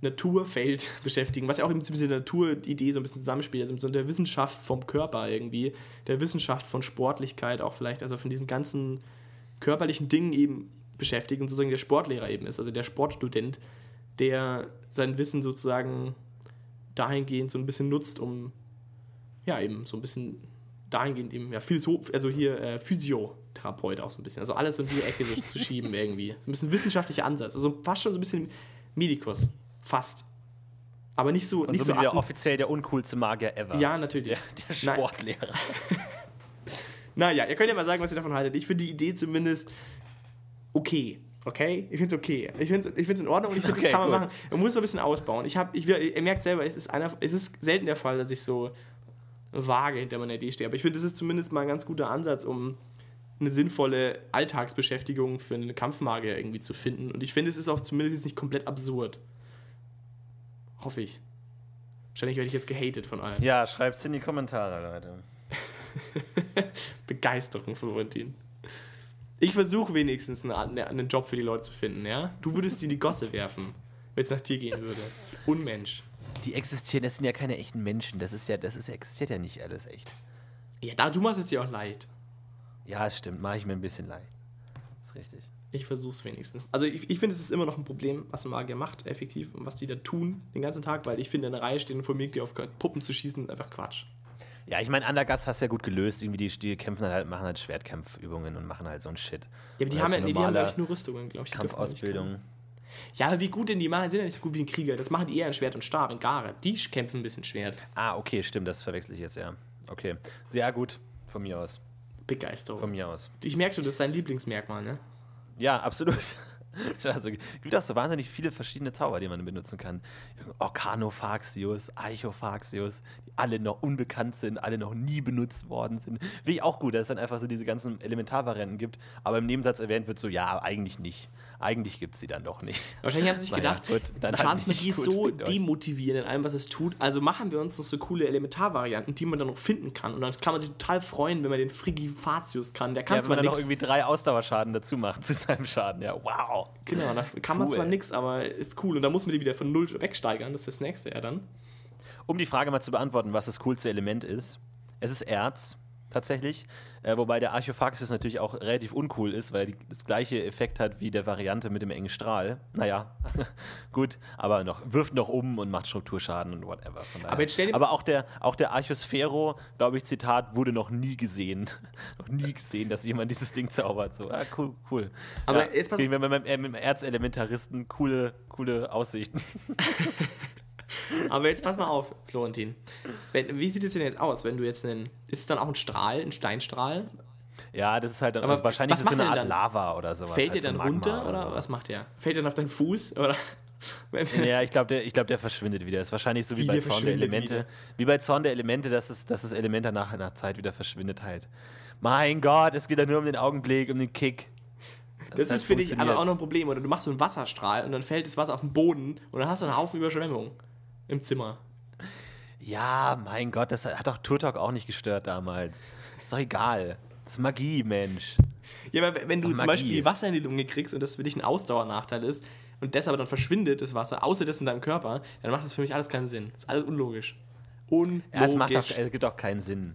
Naturfeld beschäftigen, was ja auch eben bisschen der Naturidee so ein bisschen zusammenspielt, also mit so der Wissenschaft vom Körper irgendwie, der Wissenschaft von Sportlichkeit auch vielleicht, also von diesen ganzen körperlichen Dingen eben beschäftigt und sozusagen der Sportlehrer eben ist, also der Sportstudent, der sein Wissen sozusagen dahingehend so ein bisschen nutzt, um ja eben so ein bisschen dahingehend eben, ja, Philosoph, also hier äh, Physiotherapeut auch so ein bisschen, also alles in die Ecke zu schieben irgendwie. So ein bisschen wissenschaftlicher Ansatz, also fast schon so ein bisschen Medikus, fast. Aber nicht so,
Und
nicht so atem-
offiziell der uncoolste Magier ever.
Ja, natürlich.
Der
Nein.
Sportlehrer.
Naja, ihr könnt ja mal sagen, was ihr davon haltet. Ich finde die Idee zumindest okay. Okay? Ich finde es okay. Ich finde es ich find's in Ordnung und ich finde,
Okay,
das kann man
gut.
machen. Man muss so ein bisschen ausbauen. Ich hab, ich, ihr merkt selber, es ist, einer, es ist selten der Fall, dass ich so vage hinter meiner Idee stehe. Aber ich finde, das ist zumindest mal ein ganz guter Ansatz, um eine sinnvolle Alltagsbeschäftigung für einen Kampfmagier irgendwie zu finden. Und ich finde, es ist auch zumindest jetzt nicht komplett absurd. Hoffe ich. Wahrscheinlich werde ich jetzt gehatet von allen.
Ja, schreibt's in die Kommentare, Leute.
Begeisterung, Florentin. Ich versuche wenigstens einen, einen Job für die Leute zu finden, ja? Du würdest sie in die Gosse werfen, wenn es nach dir gehen würde. Unmensch.
Die existieren, das sind ja keine echten Menschen. Das ist ja, das ist, existiert ja nicht alles echt.
Ja, da, du machst es dir auch leicht.
Ja, stimmt, mache ich mir ein bisschen leid. ist richtig.
Ich versuch's wenigstens. Also ich, ich finde, es ist immer noch ein Problem, was ein Magier macht, effektiv, und was die da tun den ganzen Tag, weil ich finde, in der Reihe stehen vor mir, die auf Puppen zu schießen, einfach Quatsch.
Ja, ich meine, Andergast hast du ja gut gelöst. Irgendwie die, die kämpfen halt, machen halt Schwertkämpfübungen und machen halt so ein Shit.
Ja, aber die haben ja
halt so
nee, die haben, glaube ich, nur Rüstungen, glaube ich.
Kampfausbildung.
Ja, aber wie gut denn die machen, sind ja nicht so gut wie ein Krieger. Das machen die eher in Schwert und Stab, in Gare. Die kämpfen ein bisschen Schwert.
Ah, okay, stimmt, das verwechsel ich jetzt, ja. Okay. Ja, gut, von mir aus.
Begeisterung.
Von mir aus.
Ich merke schon, das ist dein Lieblingsmerkmal, ne?
Ja, absolut. Also, gibt auch so wahnsinnig viele verschiedene Zauber, die man benutzen kann. Orcanophaxius, Eichophaxius, die alle noch unbekannt sind, alle noch nie benutzt worden sind. Finde ich auch gut, dass es dann einfach so diese ganzen Elementarvarianten gibt, aber im Nebensatz erwähnt wird so, ja, eigentlich nicht. Eigentlich gibt es sie dann doch nicht.
Wahrscheinlich haben sie sich
Naja,
gedacht,
gut, dann
Schadensmagie
nicht.
ist so demotivierend in allem, was es tut. Also machen wir uns noch so coole Elementarvarianten, die man dann noch finden kann. Und dann kann man sich total freuen, wenn man den Frigifatius kann. Der kann
Ja, wenn
zwar
man dann noch irgendwie drei Ausdauerschaden dazu macht zu seinem Schaden. Ja, wow.
Genau, da kann man
Cool.
zwar nichts, aber ist cool. Und dann muss man die wieder von null wegsteigern. Das ist das nächste ja dann.
Um die Frage mal zu beantworten, was das coolste Element ist. Es ist Erz, tatsächlich. Äh, wobei der Archophaxis natürlich auch relativ uncool ist, weil die, das gleiche Effekt hat wie der Variante mit dem engen Strahl. Naja, gut, aber noch, wirft noch um und macht Strukturschaden und whatever.
Aber jetzt stell dir-
aber auch der, auch der Archosphero, glaube ich, Zitat, wurde noch nie gesehen. noch nie gesehen, dass jemand dieses Ding zaubert. So, ah, cool, cool.
Aber
ja,
jetzt pass-
gehen wir mit, dem- äh, mit dem Erzelementaristen coole, coole Aussichten.
Aber jetzt pass mal auf, Florentin. Wenn, wie sieht es denn jetzt aus, wenn du jetzt einen. Ist es dann auch ein Strahl, ein Steinstrahl?
Ja, das ist halt also wahrscheinlich ist es so eine Art
dann?
Lava oder sowas.
Fällt
halt
der
so
dann runter oder
so.
was macht der? Fällt der dann auf deinen Fuß? Oder.
Ja, ich glaube, der, ich glaub, der verschwindet wieder. Ist wahrscheinlich so wie,
Wie,
bei Zorn der Elemente.
wieder?
Wie bei Zorn der Elemente, dass, es, dass das Element danach nach Zeit wieder verschwindet halt. Mein Gott, es geht ja nur um den Augenblick, um den Kick.
Das,
halt
ist für dich aber auch noch ein Problem. Oder du machst so einen Wasserstrahl und dann fällt das Wasser auf den Boden und dann hast du einen Haufen Überschwemmung im Zimmer.
Ja, mein Gott, das hat doch Turtok auch nicht gestört damals. Ist doch egal. Das ist Magie, Mensch.
Ja, aber wenn du zum
Magie.
Beispiel Wasser in die Lunge kriegst und das für dich ein Ausdauernachteil ist und das aber dann verschwindet, das Wasser, außer das in deinem Körper, dann macht das für mich alles keinen Sinn. Das ist alles unlogisch. Unlogisch.
Ja, es, macht doch, es gibt auch keinen Sinn.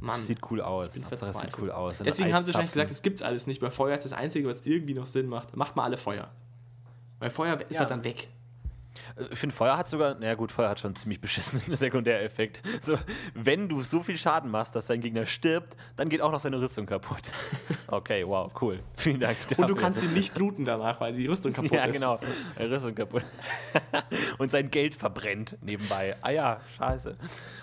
Mann.
Sieht cool aus. es sieht cool aus.
Deswegen haben sie wahrscheinlich gesagt, es gibt alles nicht, weil Feuer ist das Einzige, was irgendwie noch Sinn macht. Macht mal alle Feuer. Weil Feuer ist
Ja.
halt dann weg.
Ich finde, Feuer hat sogar, naja gut, Feuer hat schon einen ziemlich beschissenen Sekundäreffekt. So, wenn du so viel Schaden machst, dass dein Gegner stirbt, dann geht auch noch seine Rüstung kaputt. Okay, wow, cool. Vielen Dank dafür.
Und du kannst ihn nicht looten danach, weil die Rüstung kaputt
Ja,
ist.
genau. Seine Rüstung kaputt. Und sein Geld verbrennt nebenbei. Ah ja, scheiße.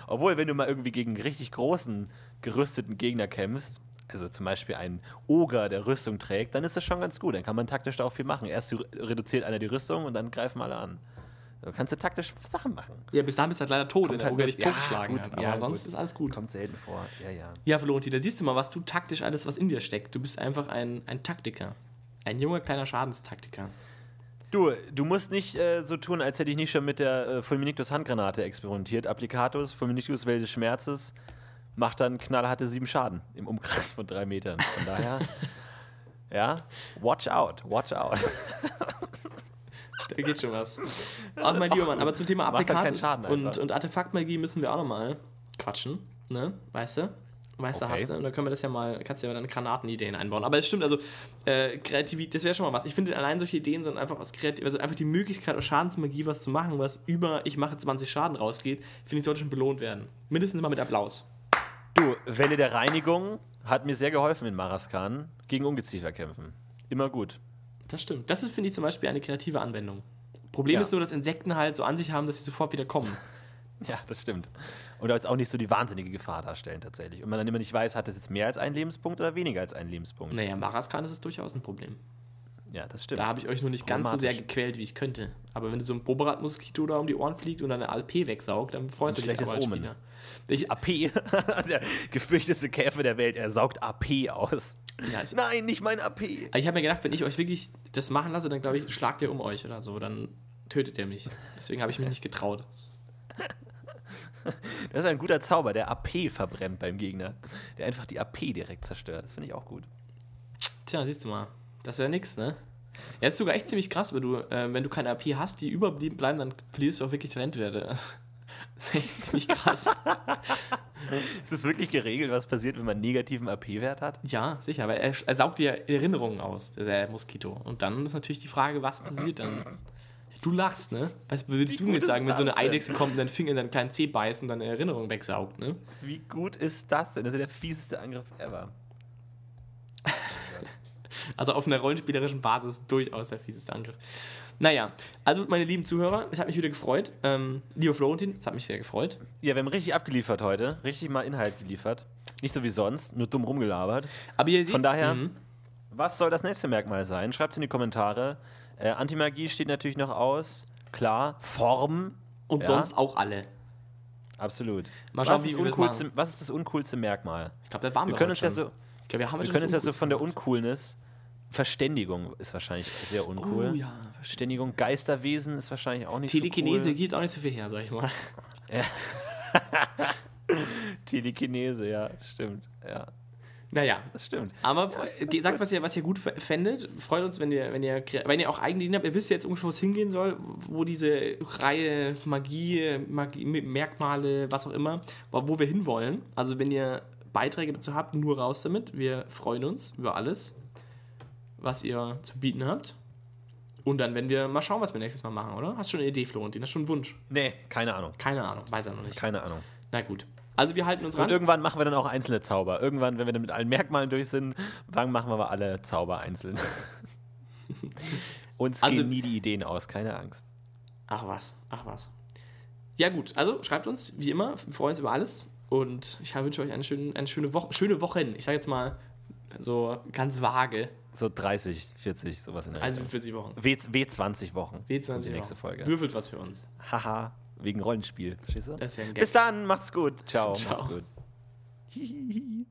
Obwohl, wenn du mal irgendwie gegen einen richtig großen, gerüsteten Gegner kämpfst, also zum Beispiel einen Oger, der Rüstung trägt, dann ist das schon ganz gut. Dann kann man taktisch da auch viel machen. Erst reduziert einer die Rüstung und dann greifen alle an. Da kannst du taktisch Sachen machen.
Ja, bis dahin bist du halt leider tot, wenn
Kommt
der
halt
dich
ja,
totgeschlagen
gut,
hat. Aber
ja,
sonst
gut.
ist alles gut.
Kommt selten vor. Ja, ja.
Ja, Florenti, da siehst du mal, was du taktisch alles, was in dir steckt. Du bist einfach ein, ein Taktiker. Ein junger, kleiner Schadenstaktiker.
Du, du musst nicht äh, so tun, als hätte ich nicht schon mit der äh, Fulminictus Handgranate experimentiert. Applicatus, Fulminictus Welt des Schmerzes, macht dann knallharte sieben Schaden im Umkreis von drei Metern. Von daher, ja, watch out, watch out.
Da geht schon was. Ach, mein lieber Mann, aber zum Thema
Schaden
und, und Artefaktmagie müssen wir auch nochmal quatschen. Ne? Weißt du? Weißt du,
Okay.
hast du? Und dann können wir das ja mal, kannst du ja deine Granatenideen einbauen. Aber es stimmt, also äh, Kreativität, das wäre schon mal was. Ich finde, allein solche Ideen sind einfach aus Kreativ also einfach die Möglichkeit aus Schadensmagie was zu machen, was über ich mache 20 Schaden rausgeht, finde ich, sollte schon belohnt werden. Mindestens mal mit Applaus.
Du, Welle der Reinigung hat mir sehr geholfen in Maraskan gegen Ungeziefer kämpfen. Immer gut.
Das stimmt. Das ist, finde ich, zum Beispiel eine kreative Anwendung. Problem
Ja.
ist nur, dass Insekten halt so an sich haben, dass sie sofort wieder kommen.
Ja, das stimmt. Und jetzt auch nicht so die wahnsinnige Gefahr darstellen tatsächlich. Und man dann immer nicht weiß, hat das jetzt mehr als einen Lebenspunkt oder weniger als einen Lebenspunkt.
Naja, Maraskan ist es durchaus ein Problem.
Ja, das stimmt.
Da habe ich euch nur nicht ganz so sehr gequält, wie ich könnte. Aber wenn du so ein Boberat-Moskito da um die Ohren fliegt und deine ALP wegsaugt, dann freust du dich aber als
Omen.
Spieler. Ich,
AP, der gefürchteste Käfer der Welt, er saugt AP aus.
Ja, es,
Nein, nicht mein AP.
ich habe mir gedacht, wenn ich euch wirklich das machen lasse, dann glaube ich, schlagt ihr um euch oder so. Dann tötet ihr mich. Deswegen habe ich mich nicht getraut.
Das ist ein guter Zauber, der AP verbrennt beim Gegner. Der einfach die AP direkt zerstört. Das finde ich auch gut.
Tja, siehst du mal. Das wäre nix, ne? Ja, ist sogar echt ziemlich krass, weil du, äh, wenn du keine AP hast, die überblieben bleiben, dann verlierst du auch wirklich Talentwerte. Das ist echt ziemlich krass.
Ist es wirklich geregelt, was passiert, wenn man einen negativen AP-Wert hat?
ja, sicher, weil er, er saugt dir Erinnerungen aus, der Moskito. Und dann ist natürlich die Frage, was passiert dann? Du lachst, ne? Was würdest
Wie
du jetzt sagen, wenn so eine
das?
Eidechse kommt und deinen Finger in deinen kleinen Zeh beißt und deine Erinnerung wegsaugt, ne?
Wie gut ist das denn? Das ist ja der fieseste Angriff ever.
Also auf einer rollenspielerischen Basis durchaus der fieseste Angriff. Naja, also meine lieben Zuhörer, es hat mich wieder gefreut. Ähm, lieber Florentin, es hat mich sehr gefreut.
Ja, wir haben richtig abgeliefert heute. Richtig mal Inhalt geliefert. Nicht so wie sonst, nur dumm rumgelabert.
Aber ihr seht,
Von daher,
Mhm.
was soll das nächste Merkmal sein? Schreibt es in die Kommentare. Äh, Antimagie steht natürlich noch aus. Klar. Form.
und
ja,
sonst auch alle.
Absolut.
Mal schauen,
was, ist uncoolste, was ist das uncoolste Merkmal?
Ich glaube, da waren wir,
Wir können uns ja so,
glaub, wir
wir können uns ja so von der Uncoolness. Verständigung ist wahrscheinlich sehr uncool.
Oh ja,
Verständigung, Geisterwesen ist wahrscheinlich auch nicht
Telekinese
so cool.
gibt auch nicht so viel her, sag ich mal.
Telekinese, ja, stimmt. Ja,
Naja,
das stimmt.
aber äh, sagt, was ihr, was ihr gut fändet. Freut uns, wenn ihr, wenn ihr, wenn ihr auch eigene Ideen habt. Ihr wisst ja jetzt ungefähr, wo es hingehen soll, wo diese Reihe Magie, Magie, Merkmale, was auch immer, wo wir hinwollen. Also, wenn ihr Beiträge dazu habt, nur raus damit. Wir freuen uns über alles, was ihr zu bieten habt. Und dann, wenn wir mal schauen, was wir nächstes Mal machen, oder? Hast du schon eine Idee, Florentin? Hast du schon einen Wunsch?
Nee, keine Ahnung.
Keine Ahnung, weiß er noch nicht.
Keine Ahnung.
Na gut. Also, wir halten uns
Und
ran.
irgendwann machen wir dann auch einzelne Zauber. Irgendwann, wenn wir dann mit allen Merkmalen durch sind, dann machen wir aber alle Zauber einzeln. Uns
Also-
gehen nie die Ideen aus, keine Angst.
Ach was, ach was. Ja gut, also schreibt uns, wie immer, wir freuen uns über alles und ich wünsche euch eine schöne, eine schöne Woche, schöne Wochen. Ich sage jetzt mal so ganz vage,
So 30, 40, sowas in der
also
Richtung.
40 Wochen.
W, W20 Wochen.
W20
Die nächste
Wochen.
Folge.
Würfelt was für uns.
Haha, wegen Rollenspiel. Verstehst du?
Das ist ja ein Gag.
Bis dann, macht's gut. Ciao,
Ciao.
macht's gut. Hihihi.